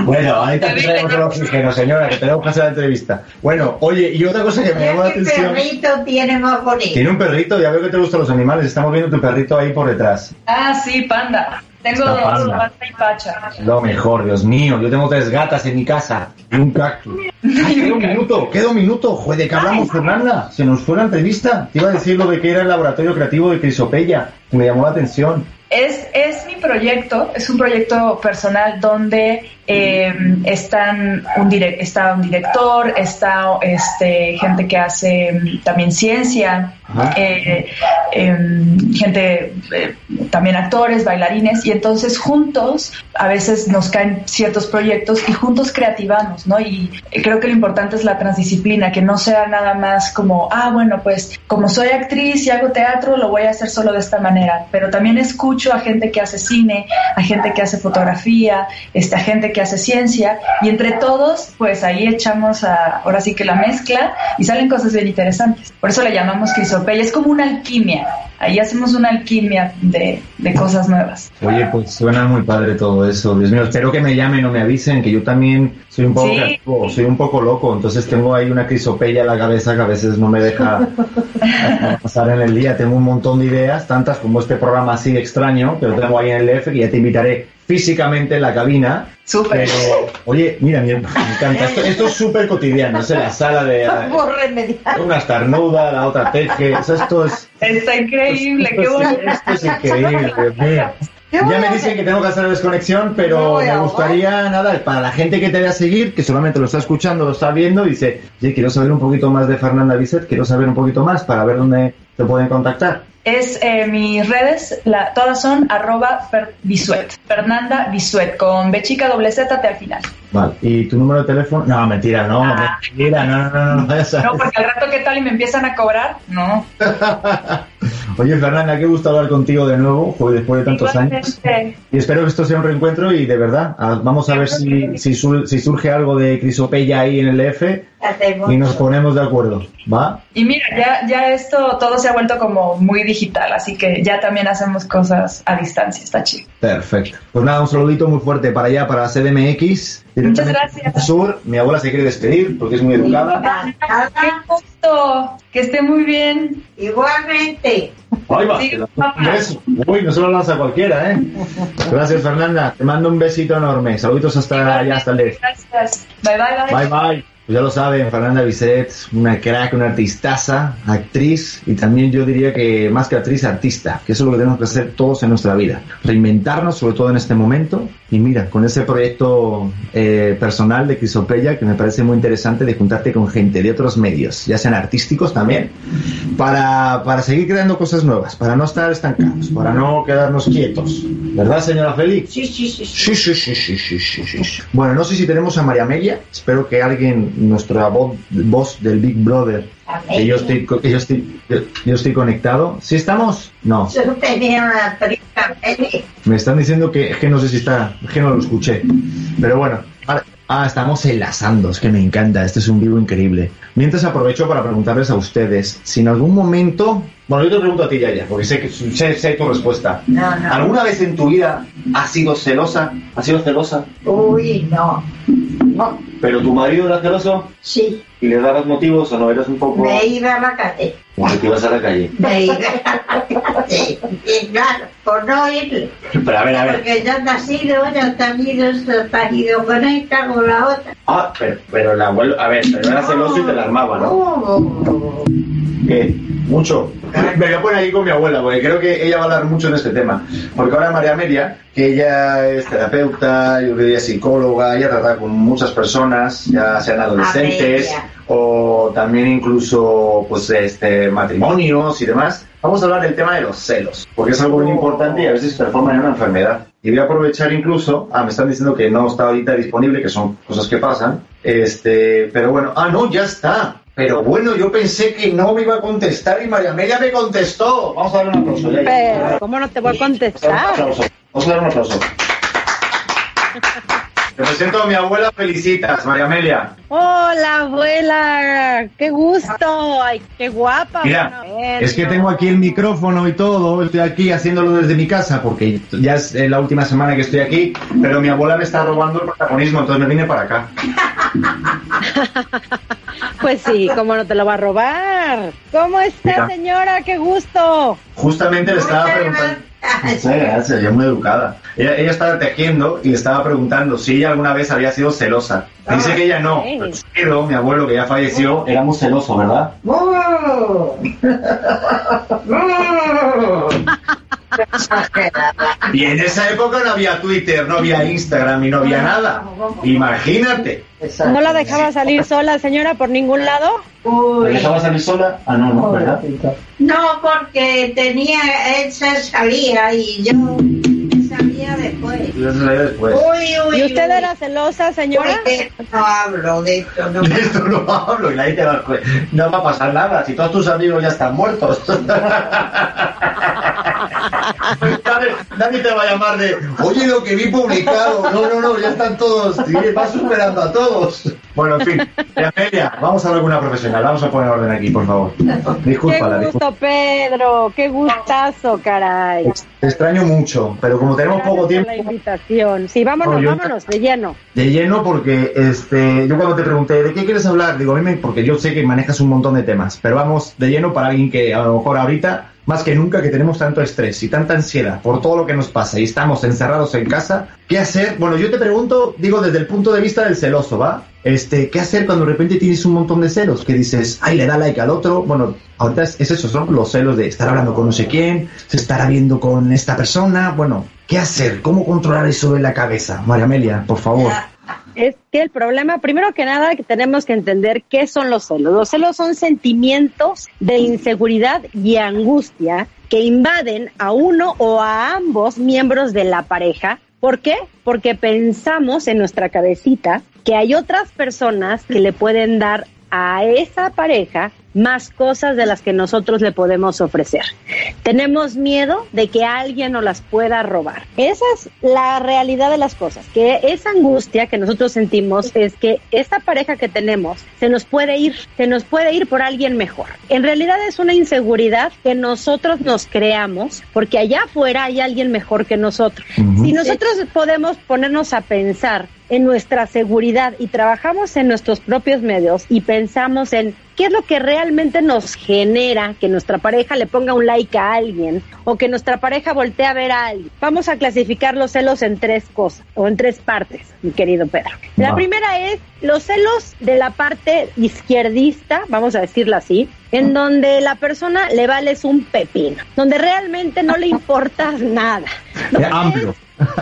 Bueno, ahorita te traemos el oxígeno, señora, que tenemos que hacer la entrevista. Bueno, oye, y otra cosa que me llamó la ¿Qué atención. perrito tiene más bonito? Tiene un perrito, ya veo que te gustan los animales. Estamos viendo tu perrito ahí por detrás. Ah, sí, panda. Tengo dos, panda. panda y pacha. Lo mejor, Dios mío. Yo tengo tres gatas en mi casa y un cactus. Ay, queda un minuto, queda un minuto. Joder, ¿de qué hablamos, Fernanda? Se nos fue la entrevista. Te iba a decir lo de que era el laboratorio creativo de Crisopeya, que me llamó la atención. Es, es mi proyecto, es un proyecto personal donde eh, están un está un director, está este, gente que hace mm, también ciencia, eh, em, gente, eh, también actores, bailarines, y entonces juntos a veces nos caen ciertos proyectos y juntos creativamos, ¿no? Y creo que lo importante es la transdisciplina, que no sea nada más como, ah, bueno, pues como soy actriz y hago teatro, lo voy a hacer solo de esta manera, pero también escucho a gente que hace cine, a gente que hace fotografía, este, a gente que hace ciencia, y entre todos, pues ahí echamos a, ahora sí que la mezcla y salen cosas bien interesantes. Por eso le llamamos crisopeya, es como una alquimia, ahí hacemos una alquimia de, de cosas nuevas. Oye, pues suena muy padre todo eso. Dios mío, espero que me llamen o me avisen, que yo también soy un poco Sí. creativo, soy un poco loco, entonces tengo ahí una crisopeya en la cabeza que a veces no me deja pasar en el día. Tengo un montón de ideas, tantas como este programa así extraño, lo tengo ahí en el DF, que ya te invitaré físicamente en la cabina. Súper. Pero, oye, mira, me encanta. Esto, esto es súper cotidiano, es en la sala de... Una estarnuda, la otra teje, o sea, esto es... Está increíble, qué Esto es- bonito. Esto es increíble. Ya me dicen que tengo que hacer la desconexión, pero me gustaría, nada, para la gente que te vaya a seguir, que solamente lo está escuchando, lo está viendo, dice, oye, quiero saber un poquito más de Fernanda Bisset, quiero saber un poquito más para ver dónde te pueden contactar. Es eh, mis redes, la, todas son arroba Fer- Bisuet, Fernanda Bisuet, con B chica doble Z T al final. Vale. ¿Y tu número de teléfono? No, mentira, no, mentira, no, no, no, no, vayas a- No, porque al rato, ¿qué tal? Y me empiezan a cobrar. No. Oye, Fernanda, qué gusto hablar contigo de nuevo, después de tantos años. Y espero que esto sea un reencuentro y de verdad, ah, vamos a ver si, si, sur- si surge algo de crisopeya ahí en el DF y nos ponemos de acuerdo, ¿va? Y mira, ya, ya esto todo se ha vuelto como muy digital, así que ya también hacemos cosas a distancia, está chido. Perfecto. Pues nada, un saludito muy fuerte para allá, para CDMX. Muchas gracias. Sur, mi abuela se quiere despedir porque es muy educada. ¡Qué gusto! Que esté muy bien. Igualmente. Ahí va, Sí, un beso. Uy, no se lo lanza cualquiera, ¿eh? Gracias, Fernanda. Te mando un besito enorme. Saluditos hasta allá, hasta el. Gracias. Bye, bye, bye. Bye bye. Pues ya lo saben, Fernanda Bisset, una crack, una artistaza, actriz y también yo diría que más que actriz, artista, que eso es lo que tenemos que hacer todos en nuestra vida. Reinventarnos, sobre todo en este momento. Y mira, con ese proyecto eh, personal de Crisopeya, que me parece muy interesante, de juntarte con gente de otros medios, ya sean artísticos también, para, para seguir creando cosas nuevas, para no estar estancados, para no quedarnos quietos. ¿Verdad, señora Félix? Sí, sí, sí. Sí, sí, sí, sí, sí, sí, sí. Bueno, no sé si tenemos a María Amelia. Espero que alguien, nuestra voz, voz del Big Brother, que yo estoy, que yo estoy, yo, estoy conectado. ¿Sí estamos? No. Yo tenía una. Me están diciendo que, que no sé si está, es que no lo escuché. Pero bueno, ahora- ah, estamos enlazando, es que me encanta, este es un vivo increíble. Mientras aprovecho para preguntarles a ustedes si en algún momento, bueno, yo te pregunto a ti, Yaya, porque sé, que, sé, sé tu respuesta. No, no. ¿Alguna vez en tu vida has sido celosa? ¿Has sido celosa? Uy, no. No. ¿Pero tu marido era celoso? Sí. ¿Y le dabas motivos o no? Eras un poco... Me iba a la calle. Que te ibas a la calle. Me iba a la calle. Y claro, por no irle. Pero a ver, a ver. Porque ya te has ido, ya te has ido, te has ido con esta, con la otra. Ah, pero, pero el abuelo... A ver, pero era celoso y te la armaba, ¿no? Oh, ¿Qué? Mucho. Me voy a poner aquí con mi abuela, porque creo que ella va a hablar mucho en este tema. Porque ahora María Amelia, que ella es terapeuta, yo diría psicóloga, ella trata con muchas personas, ya sean adolescentes o también incluso pues este matrimonios y demás. Vamos a hablar del tema de los celos, porque es algo muy importante y a veces se transforma en una enfermedad. Y voy a aprovechar incluso, ah, me están diciendo que no está ahorita disponible, que son cosas que pasan, este, pero bueno, ah, no, ya está. Pero bueno, yo pensé que no me iba a contestar y María Amelia me contestó. Vamos a dar un aplauso. Ya, ya. Pero, ¿cómo no te voy a Vamos a dar un contestar? aplauso. Vamos a dar un aplauso. Te presento a mi abuela Felicitas, María Amelia. Hola, abuela. Qué gusto. Ay, qué guapa. Mira, Bueno, es que tengo aquí el micrófono y todo, estoy aquí haciéndolo desde mi casa porque ya es eh, la última semana que estoy aquí, pero mi abuela me está robando el protagonismo, entonces me vine para acá. Pues sí, ¿cómo no te lo va a robar? ¿Cómo está, Mira. señora? Qué gusto. Justamente le estaba preguntando... Sí, gracias, ella es muy educada. Ella, ella estaba tejiendo y le estaba preguntando si ella alguna vez había sido celosa. Dice que ella no, pero mi abuelo que ya falleció, era muy celoso, ¿verdad? Y en esa época no había Twitter, no había Instagram y no había nada. Imagínate. ¿No la dejaba salir sola, señora, por ningún lado? ¿Me Uy. dejaba salir sola? Ah, no, no, ¿verdad? No, porque tenía, él se salía y yo salía después. Yo la. Uy, uy, ¿Y usted uy. era celosa, señora? No hablo, de esto no De esto no hablo y nadie te va a... No va a pasar nada, si todos tus amigos ya están muertos. nadie, nadie te va a llamar de, oye, lo que vi publicado. No, no, no, ya están todos, vas superando a todos. Bueno, en fin, Amelia, vamos a hablar con una profesional, vamos a poner orden aquí, por favor. Qué Discúlpala, discúlpala. gusto, Pedro. Qué gustazo, caray. Te extraño mucho, pero como tenemos poco Gracias tiempo, por la invitación. Sí, vámonos, No, yo- vámonos, de lleno. de lleno porque este yo cuando te pregunté de qué quieres hablar digo a mí me- porque yo sé que manejas un montón de temas pero vamos de lleno para alguien que a lo mejor ahorita más que nunca que tenemos tanto estrés y tanta ansiedad por todo lo que nos pasa y estamos encerrados en casa qué hacer bueno yo te pregunto digo desde el punto de vista del celoso va este qué hacer cuando de repente tienes un montón de celos que dices ay le da like al otro bueno ahorita es, es eso son los celos de estar hablando con no sé quién se estará viendo con esta persona. Bueno qué hacer cómo controlar eso en la cabeza María Amelia por favor Es que el problema, primero que nada, que tenemos que entender qué son los celos. Los celos son sentimientos de inseguridad y angustia que invaden a uno o a ambos miembros de la pareja. ¿Por qué? Porque pensamos en nuestra cabecita que hay otras personas que le pueden dar a esa pareja más cosas de las que nosotros le podemos ofrecer. Tenemos miedo de que alguien nos las pueda robar. Esa es la realidad de las cosas, que esa angustia que nosotros sentimos es que esta pareja que tenemos se nos puede ir, se nos puede ir por alguien mejor. En realidad es una inseguridad que nosotros nos creamos porque allá afuera hay alguien mejor que nosotros. Si nosotros podemos ponernos a pensar en nuestra seguridad y trabajamos en nuestros propios medios y pensamos en qué es lo que realmente nos genera que nuestra pareja le ponga un like a alguien o que nuestra pareja voltee a ver a alguien. Vamos a clasificar los celos en tres cosas o en tres partes, mi querido Pedro. La primera es los celos de la parte izquierdista, vamos a decirlo así, en donde la persona le vales un pepino, donde realmente no le importas nada. AMLO.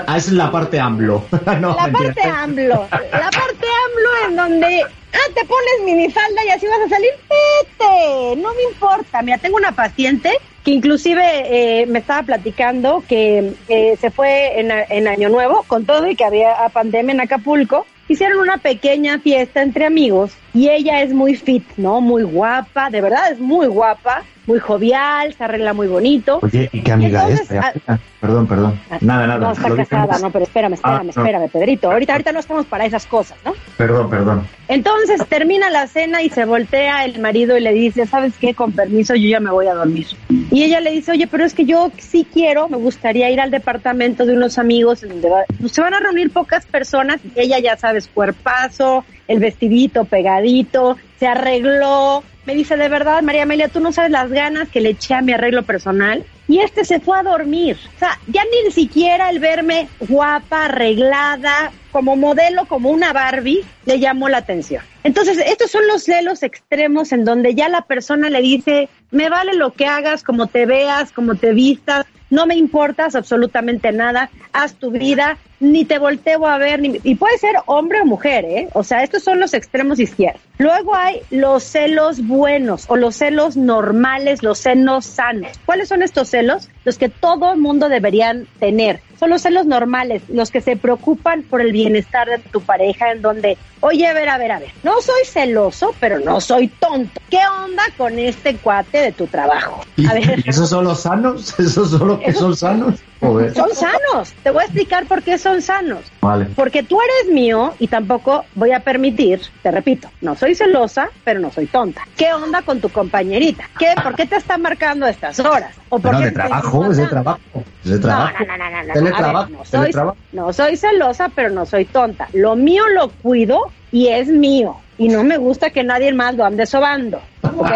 Ah, esa es la parte AMLO. no, la mentira. parte AMLO, la parte AMLO en donde ah, te pones minifalda y así vas a salir, vete, no me importa. Mira, tengo una paciente que inclusive eh, me estaba platicando que eh, se fue en, en Año Nuevo con todo y que había pandemia en Acapulco. Hicieron una pequeña fiesta entre amigos y ella es muy fit, ¿no? Muy guapa, de verdad es muy guapa, muy jovial, se arregla muy bonito. Oye, ¿y qué amiga Entonces, es? ah, Ah, Perdón, perdón. Nada, nada. No, está casada, no, pero espérame, espérame, Ah, no. espérame, Pedrito. Ahorita, ahorita no estamos para esas cosas, ¿no? Perdón, perdón. Entonces termina la cena y se voltea el marido y le dice, ¿sabes qué? Con permiso, yo ya me voy a dormir. Y ella le dice, oye, pero es que yo sí quiero, me gustaría ir al departamento de unos amigos en donde va- pues, se van a reunir pocas personas y ella ya sabes, cuerpazo, el vestidito pegadito, se arregló. Me dice, de verdad, María Amelia, tú no sabes las ganas que le eché a mi arreglo personal. Y este se fue a dormir. O sea, ya ni siquiera el verme guapa, arreglada, como modelo, como una Barbie, le llamó la atención. Entonces, estos son los celos extremos en donde ya la persona le dice, me vale lo que hagas, como te veas, como te vistas, no me importas absolutamente nada, haz tu vida, ni te volteo a ver, ni, y puede ser hombre o mujer, ¿eh? O sea, estos son los extremos izquierdos. Luego hay los celos buenos o los celos normales, los celos sanos. ¿Cuáles son estos celos? Los que todo el mundo deberían tener. Son los celos normales, los que se preocupan por el bienestar de tu pareja, en donde, oye, a ver, a ver, a ver, no soy celoso, pero no soy tonto. ¿Qué onda con este cuate de tu trabajo? A ver. ¿Y esos son los sanos? ¿Esos son los que son sanos? Joder. Son sanos. Te voy a explicar por qué son sanos. Vale. Porque tú eres mío y tampoco voy a permitir, te repito, no soy celosa, pero no soy tonta. ¿Qué onda con tu compañerita? ¿Qué, ¿Por qué te está marcando a estas horas? ¿O por Bueno, qué de trabajo, es de trabajo. Es de trabajo. No, no, no, no, no. Teletrabajo, A ver, no, soy, teletrabajo. no soy celosa, pero no soy tonta. Lo mío lo cuido y es mío. Y no me gusta que nadie más lo ande sobando. ¿Ok?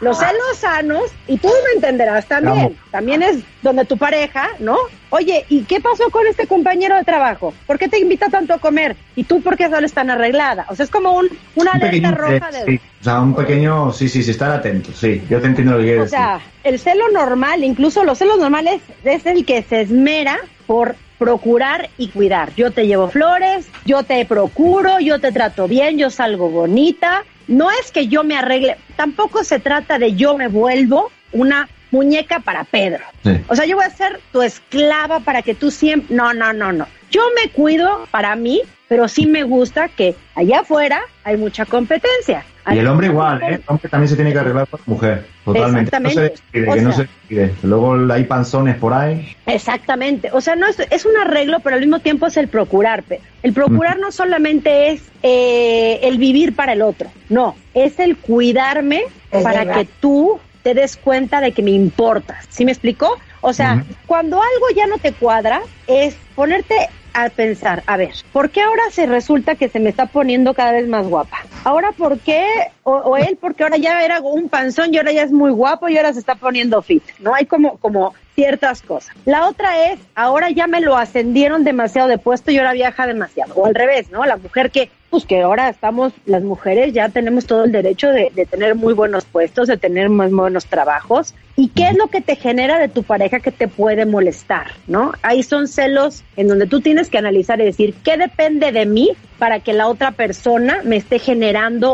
Los celos sanos, y tú me entenderás también. Vamos. También es donde tu pareja, ¿no? Oye, ¿y qué pasó con este compañero de trabajo? ¿Por qué te invita tanto a comer? ¿Y tú por qué solo tan arreglada? O sea, es como un, una Un alerta pequeño roja interés, de... sí. O sea, un pequeño, sí, sí, sí, estar atentos, sí. Yo te entiendo lo que quieres O sea, el celo normal, incluso los celos normales, es el que se esmera por procurar y cuidar. Yo te llevo flores, yo te procuro, yo te trato bien, yo salgo bonita. No es que yo me arregle, tampoco se trata de yo me vuelvo una muñeca para Pedro. O sea, yo voy a ser tu esclava para que tú siempre... No, no, no, no. Yo me cuido para mí, pero sí me gusta que allá afuera hay mucha competencia. Y el hombre igual, ¿eh? El hombre también se tiene que arreglar por la mujer. Totalmente. Exactamente. No se despide, que no se despide. Luego hay panzones por ahí. Exactamente, o sea, no es, es un arreglo, pero al mismo tiempo es el procurar. El procurar no solamente es eh, el vivir para el otro, no, es el cuidarme Es para verdad. que tú te des cuenta de que me importas. ¿Sí me explicó? O sea, cuando algo ya no te cuadra, es ponerte a pensar, a ver, ¿por qué ahora se resulta que se me está poniendo cada vez más guapa? Ahora, ¿por qué? O, o él, porque ahora ya era un panzón y ahora ya es muy guapo y ahora se está poniendo fit, ¿no? Hay como, como ciertas cosas. La otra es, ahora ya me lo ascendieron demasiado de puesto y ahora viaja demasiado. O al revés, ¿no? La mujer que, pues que ahora estamos, las mujeres ya tenemos todo el derecho de, de tener muy buenos puestos, de tener muy buenos trabajos. ¿Y qué es lo que te genera de tu pareja que te puede molestar, no? Ahí son celos en donde tú tienes que analizar y decir, ¿qué depende de mí para que la otra persona me esté generando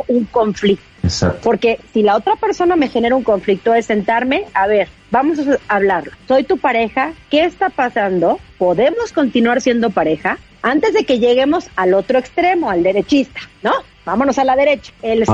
un conflicto? Exacto. Porque si la otra persona me genera un conflicto es sentarme, a ver, vamos a hablarlo. Soy tu pareja, ¿qué está pasando? ¿Podemos continuar siendo pareja? Antes de que lleguemos al otro extremo, al derechista, ¿no? Vámonos a la derecha. El A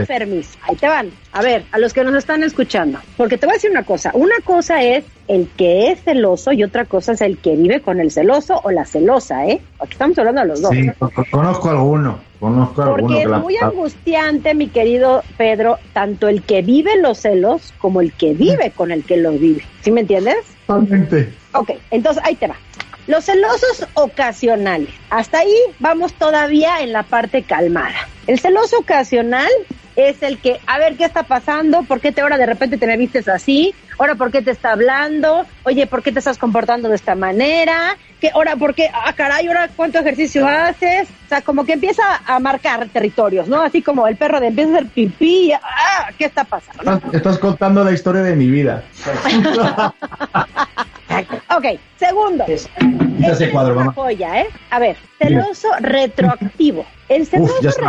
enfermizo. Ahí te van. A ver, a los que nos están escuchando. Porque te voy a decir una cosa. Una cosa es el que es celoso y otra cosa es el que vive con el celoso o la celosa, ¿eh? Aquí estamos hablando de los dos. Sí, co- co- conozco alguno. Conozco alguno Porque que es la- muy angustiante, mi querido Pedro, tanto el que vive los celos como el que vive con el que los vive. ¿Sí me entiendes? Totalmente. Ok, entonces ahí te va. Los celosos ocasionales. Hasta ahí vamos todavía en la parte calmada. El celoso ocasional es el que, a ver, ¿qué está pasando? ¿Por qué te ahora de repente te me vistes así? ¿Ahora por qué te está hablando? Oye, ¿por qué te estás comportando de esta manera? ¿Qué, ahora por qué? Ah, caray, ¿ahora cuánto ejercicio haces? O sea, como que empieza a marcar territorios, ¿no? Así como el perro de empieza a hacer pipí. Ah, ¿qué está pasando? no? Estás, estás contando la historia de mi vida. Ok, segundo. Quita ese Esta cuadro, es mamá. joya, ¿eh? A ver, celoso retroactivo. El está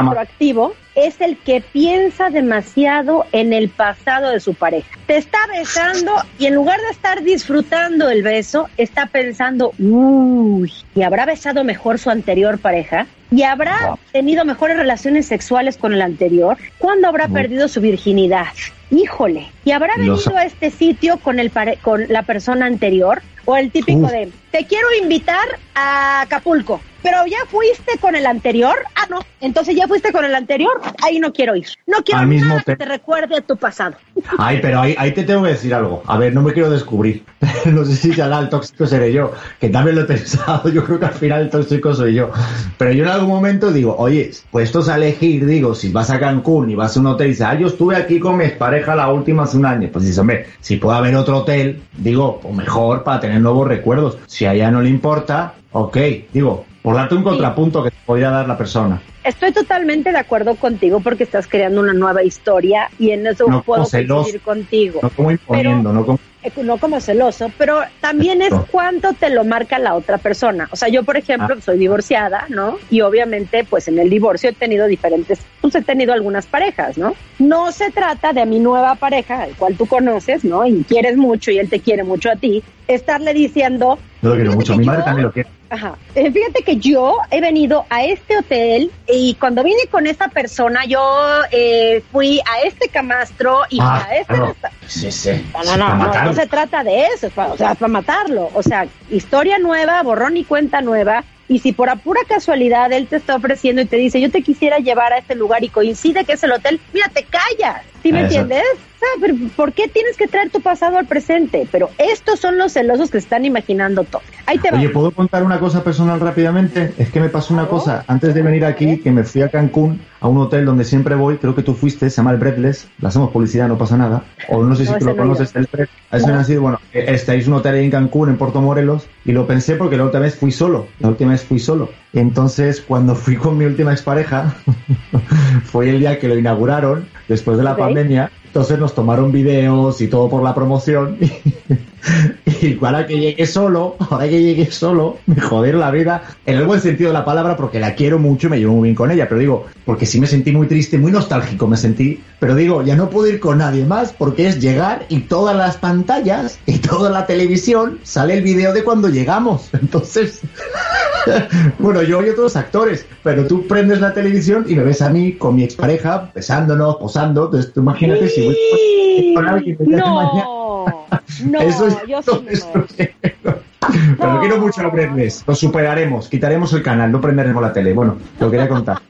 mal. retroactivo es el que piensa demasiado en el pasado de su pareja. Te está besando y en lugar de estar disfrutando el beso, está pensando, uy, ¿y habrá besado mejor su anterior pareja? ¿Y habrá tenido mejores relaciones sexuales con el anterior? ¿Cuándo habrá perdido su virginidad? híjole, ¿y habrá venido a este sitio con, el pare- con la persona anterior? O el típico Uf. de, te quiero invitar a Acapulco, pero ya fuiste con el anterior. Ah, no, entonces ya fuiste con el anterior, ahí no quiero ir. No quiero Al mismo nada que te- te recuerde a tu pasado. Ay, pero ahí, ahí te tengo que decir algo. A ver, no me quiero descubrir. no sé si será el tóxico seré yo, que también lo he pensado. Yo creo que al final el tóxico soy yo. Pero yo en algún momento digo, oye, puestos a elegir, digo, si vas a Cancún y vas a un hotel y dices, ah, yo estuve aquí con mi pareja la última hace un año. Pues dices, hombre, si puede haber otro hotel, digo, o mejor para tener nuevos recuerdos. Si a ella no le importa, ok, digo, por darte un contrapunto que te podría dar la persona. Estoy totalmente de acuerdo contigo porque estás creando una nueva historia y en eso No puedo coincidir contigo. No como imponiendo, no como... Eh, no como celoso, pero también es cuánto te lo marca la otra persona. O sea, yo, por ejemplo, Ah. soy divorciada, ¿no? Y obviamente, pues en el divorcio he tenido diferentes, pues he tenido algunas parejas, ¿no? No se trata de mi nueva pareja, el cual tú conoces, ¿no? Y quieres mucho y él te quiere mucho a ti, estarle diciendo, Yo lo quiero mucho. Mi madre también lo quiere. Ajá. Eh, Fíjate que yo he venido a este hotel y cuando vine con esta persona yo eh, fui a este camastro y Ah, a este... claro. Sí, sí. No, Sí, no, no, no, se trata de eso, es para, o sea, es para matarlo. O sea, historia nueva, borrón y cuenta nueva. Y si por a pura casualidad él te está ofreciendo y te dice, yo te quisiera llevar a este lugar y coincide que es el hotel, mira, te callas. ¿Sí me Eso. entiendes? Sea, pero ¿por qué tienes que traer tu pasado al presente? Pero estos son los celosos que están imaginando todo. Ahí te va. Oye, ¿puedo contar una cosa personal rápidamente? Es que me pasó una cosa. Antes de venir aquí, que me fui a Cancún, a un hotel donde siempre voy, creo que tú fuiste, se llama el Breathless, le hacemos publicidad, no pasa nada. O no sé No, si tú lo no conoces, el Breathless. Ese no ha sido, bueno, estáis un hotel ahí en Cancún, en Puerto Morelos, y lo pensé porque la última vez fui solo. La última vez fui solo. Entonces, cuando fui con mi última expareja, fue el día que lo inauguraron, después de la pandemia. Entonces nos tomaron videos y todo por la promoción. Y ahora que llegué solo, ahora que llegué solo, me jodieron la vida, en el buen sentido de la palabra, porque la quiero mucho y me llevo muy bien con ella, pero digo, porque sí me sentí muy triste, muy nostálgico me sentí, pero digo, ya no puedo ir con nadie más, porque es llegar y todas las pantallas y toda la televisión sale el video de cuando llegamos. Entonces, bueno, yo y otros actores, pero tú prendes la televisión y me ves a mí con mi expareja, besándonos, posando, entonces tú imagínate si voy con alguien de mañana. No, no, Eso es yo muero. Pero quiero mucho a. Lo superaremos. Quitaremos el canal. No prenderemos la tele. Bueno, lo quería contar.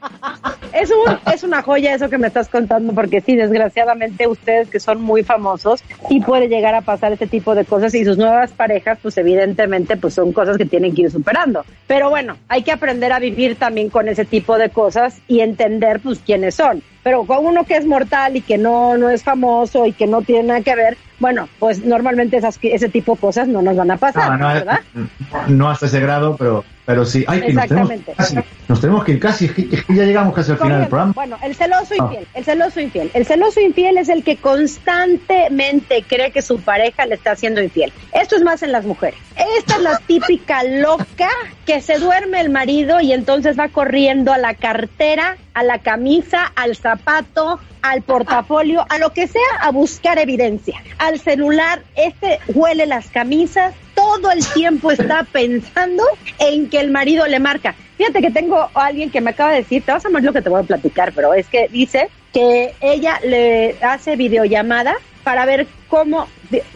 Es, un- es una joya eso que me estás contando, porque sí, desgraciadamente ustedes que son muy famosos, sí puede llegar a pasar este tipo de cosas y sus nuevas parejas, pues evidentemente, pues son cosas que tienen que ir superando. Pero bueno, hay que aprender a vivir también con ese tipo de cosas y entender, pues, quiénes son. Pero con uno que es mortal y que no, no es famoso y que no tiene nada que ver, bueno, pues normalmente esas, ese tipo de cosas no nos van a pasar, No, no, ¿verdad? no hasta ese grado, pero, pero sí. Ay, que nos tenemos, que ir Exactamente. casi, nos tenemos que ir casi. Es que, es que ya llegamos casi al final del programa. Bueno, el celoso Ah. infiel, el celoso infiel. El celoso infiel es el que constantemente cree que su pareja le está haciendo infiel. Esto es más en las mujeres. Esta es la típica loca que se duerme el marido y entonces va corriendo a la cartera, a la camisa, al zapato, al portafolio, a lo que sea, a buscar evidencia. Al celular, este huele las camisas, todo el tiempo está pensando en que el marido le marca. Fíjate que tengo a alguien que me acaba de decir, te vas a morir lo que te voy a platicar, pero es que dice que ella le hace videollamada para ver cómo,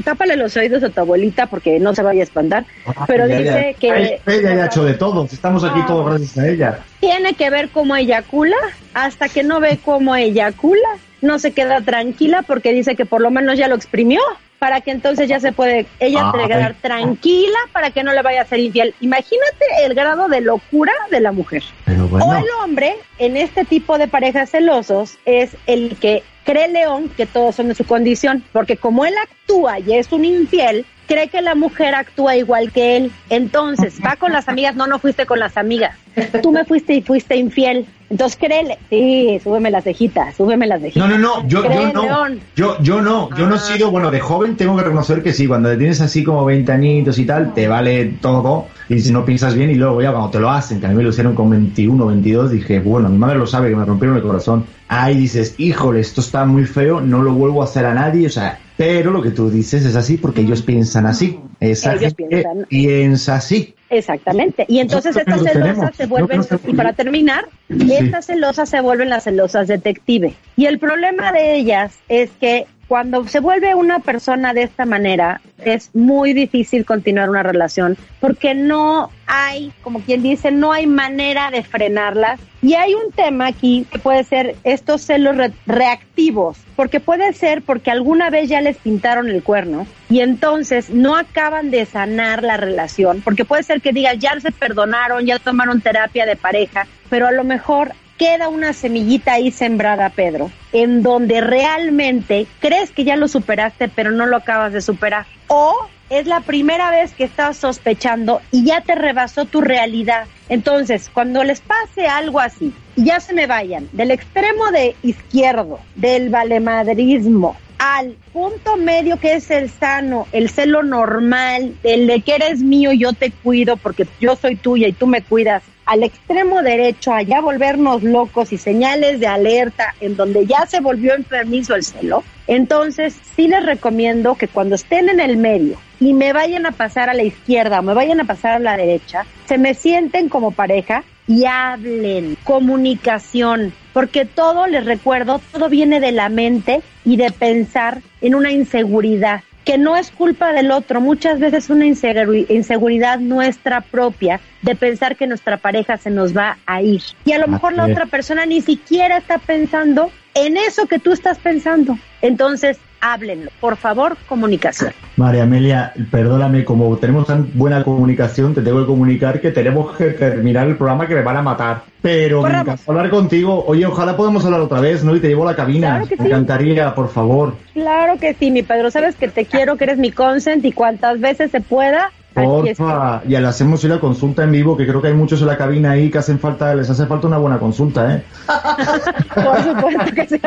tápale los oídos a tu abuelita porque no se vaya a espantar, pero Ella dice que Ella ya ha hecho de todo. Estamos aquí todos gracias a ella. tiene que ver cómo eyacula, hasta que no ve cómo eyacula, no se queda tranquila porque dice que por lo menos ya lo exprimió, para que entonces ya se puede ella Ay. quedar tranquila para que no le vaya a ser infiel. Imagínate el grado de locura de la mujer. Pero O el hombre, en este tipo de parejas celosos, es el que cree León que todos son de su condición, porque como él actúa y es un infiel, cree que la mujer actúa igual que él. Entonces, va con las amigas, no, no fuiste con las amigas. Tú me fuiste y fuiste infiel. Entonces, créele. Sí, súbeme las cejitas, súbeme las cejitas. No, no, no, yo, yo no. León. Yo, yo no, yo no he sido, bueno, de joven tengo que reconocer que sí, cuando tienes así como 20 añitos y tal, te vale todo y si no piensas bien y luego ya cuando te lo hacen, que a mí me lo hicieron con 21, 22, dije, bueno, mi madre lo sabe que me rompieron el corazón. Ahí dices, híjole, esto está muy feo, no lo vuelvo a hacer a nadie, o sea, pero lo que tú dices es así porque ellos piensan así. Esa Ellos piensan- piensa así. Exactamente. Y entonces Nosotros estas lo celosas tenemos, se vuelven, y para terminar, Sí. estas celosas se vuelven las celosas detective. Y el problema de ellas es que cuando se vuelve una persona de esta manera, es muy difícil continuar una relación porque no hay, como quien dice, no hay manera de frenarlas. Y hay un tema aquí que puede ser estos celos re- reactivos, porque puede ser porque alguna vez ya les pintaron el cuerno y entonces no acaban de sanar la relación, porque puede ser que digas, ya se perdonaron, ya tomaron terapia de pareja, pero a lo mejor queda una semillita ahí sembrada, Pedro, en donde realmente crees que ya lo superaste, pero no lo acabas de superar. O es la primera vez que estás sospechando y ya te rebasó tu realidad. Entonces, cuando les pase algo así y ya se me vayan del extremo de izquierdo, del valemadrismo, al punto medio que es el sano, el celo normal, el de que eres mío, yo te cuido porque yo soy tuya y tú me cuidas, al extremo derecho, allá volvernos locos y señales de alerta en donde ya se volvió enfermizo el celo, entonces sí les recomiendo que cuando estén en el medio y me vayan a pasar a la izquierda o me vayan a pasar a la derecha, se me sienten como pareja y hablen, comunicación, porque todo, les recuerdo, todo viene de la mente y de pensar en una inseguridad que no es culpa del otro, muchas veces una inseguri- inseguridad nuestra propia de pensar que nuestra pareja se nos va a ir. Y a lo mejor la otra persona ni siquiera está pensando en eso que tú estás pensando. Entonces, háblenlo. Por favor, comunicación. María Amelia, perdóname, como tenemos tan buena comunicación, te tengo que comunicar que tenemos que terminar el programa que me van a matar. Pero me Corramos. encanta hablar contigo. Oye, ojalá podamos hablar otra vez, ¿no? Y te llevo a la cabina. Claro que me sí. encantaría, por favor. Claro que sí, mi Pedro. Sabes que te quiero, que eres mi consent y cuantas veces se pueda. Porfa, y le hacemos ir a consulta en vivo, que creo que hay muchos en la cabina ahí que hacen falta, les hace falta una buena consulta, ¿eh? Por supuesto que sí.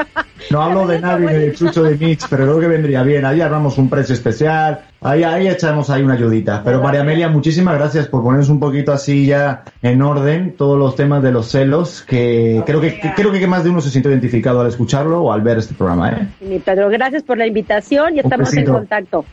No hablo de nadie, ni de Chucho de Mitch, pero creo que vendría bien. Ahí armamos un precio especial, ahí, ahí echamos ahí una ayudita. Pero María Amelia, muchísimas gracias por ponernos un poquito así ya en orden todos los temas de los celos, que creo que, que- creo que más de uno se siente identificado al escucharlo o al ver este programa, ¿eh? Pedro, gracias por la invitación y estamos en contacto.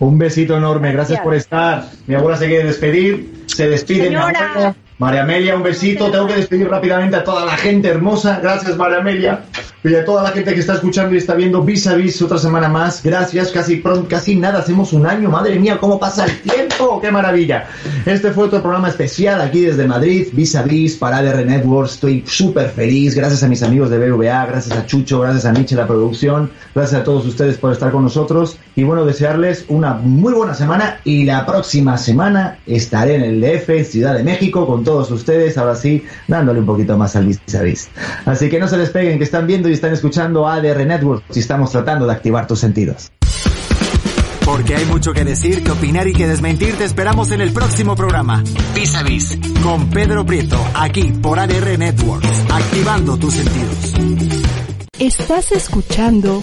Un besito enorme, gracias, Gracias. por estar. Mi abuela se quiere despedir, se despide. mi Señora. María Amelia, un besito. Tengo que despedir rápidamente a toda la gente hermosa. Gracias, María Amelia. Y a toda la gente que está escuchando y está viendo Vis a Vis otra semana más. Gracias, casi pronto, casi nada, hacemos un año. Madre mía, cómo pasa el tiempo. Qué maravilla. Este fue otro programa especial aquí desde Madrid, Vis a Vis para ADR Networks. Estoy súper feliz. Gracias a mis amigos de BVA, gracias a Chucho, gracias a Nietzsche, la producción. Gracias a todos ustedes por estar con nosotros. Y bueno, desearles una muy buena semana. Y la próxima semana estaré en el DF, Ciudad de México, con todos ustedes. Ahora sí, dándole un poquito más al vis a vis. Así que no se despeguen, que están viendo y están escuchando ADR Networks y estamos tratando de activar tus sentidos. Porque hay mucho que decir, que opinar y que desmentir. Te esperamos en el próximo programa. Vis a Vis. Con Pedro Prieto. Aquí por ADR Networks. Activando tus sentidos. Estás escuchando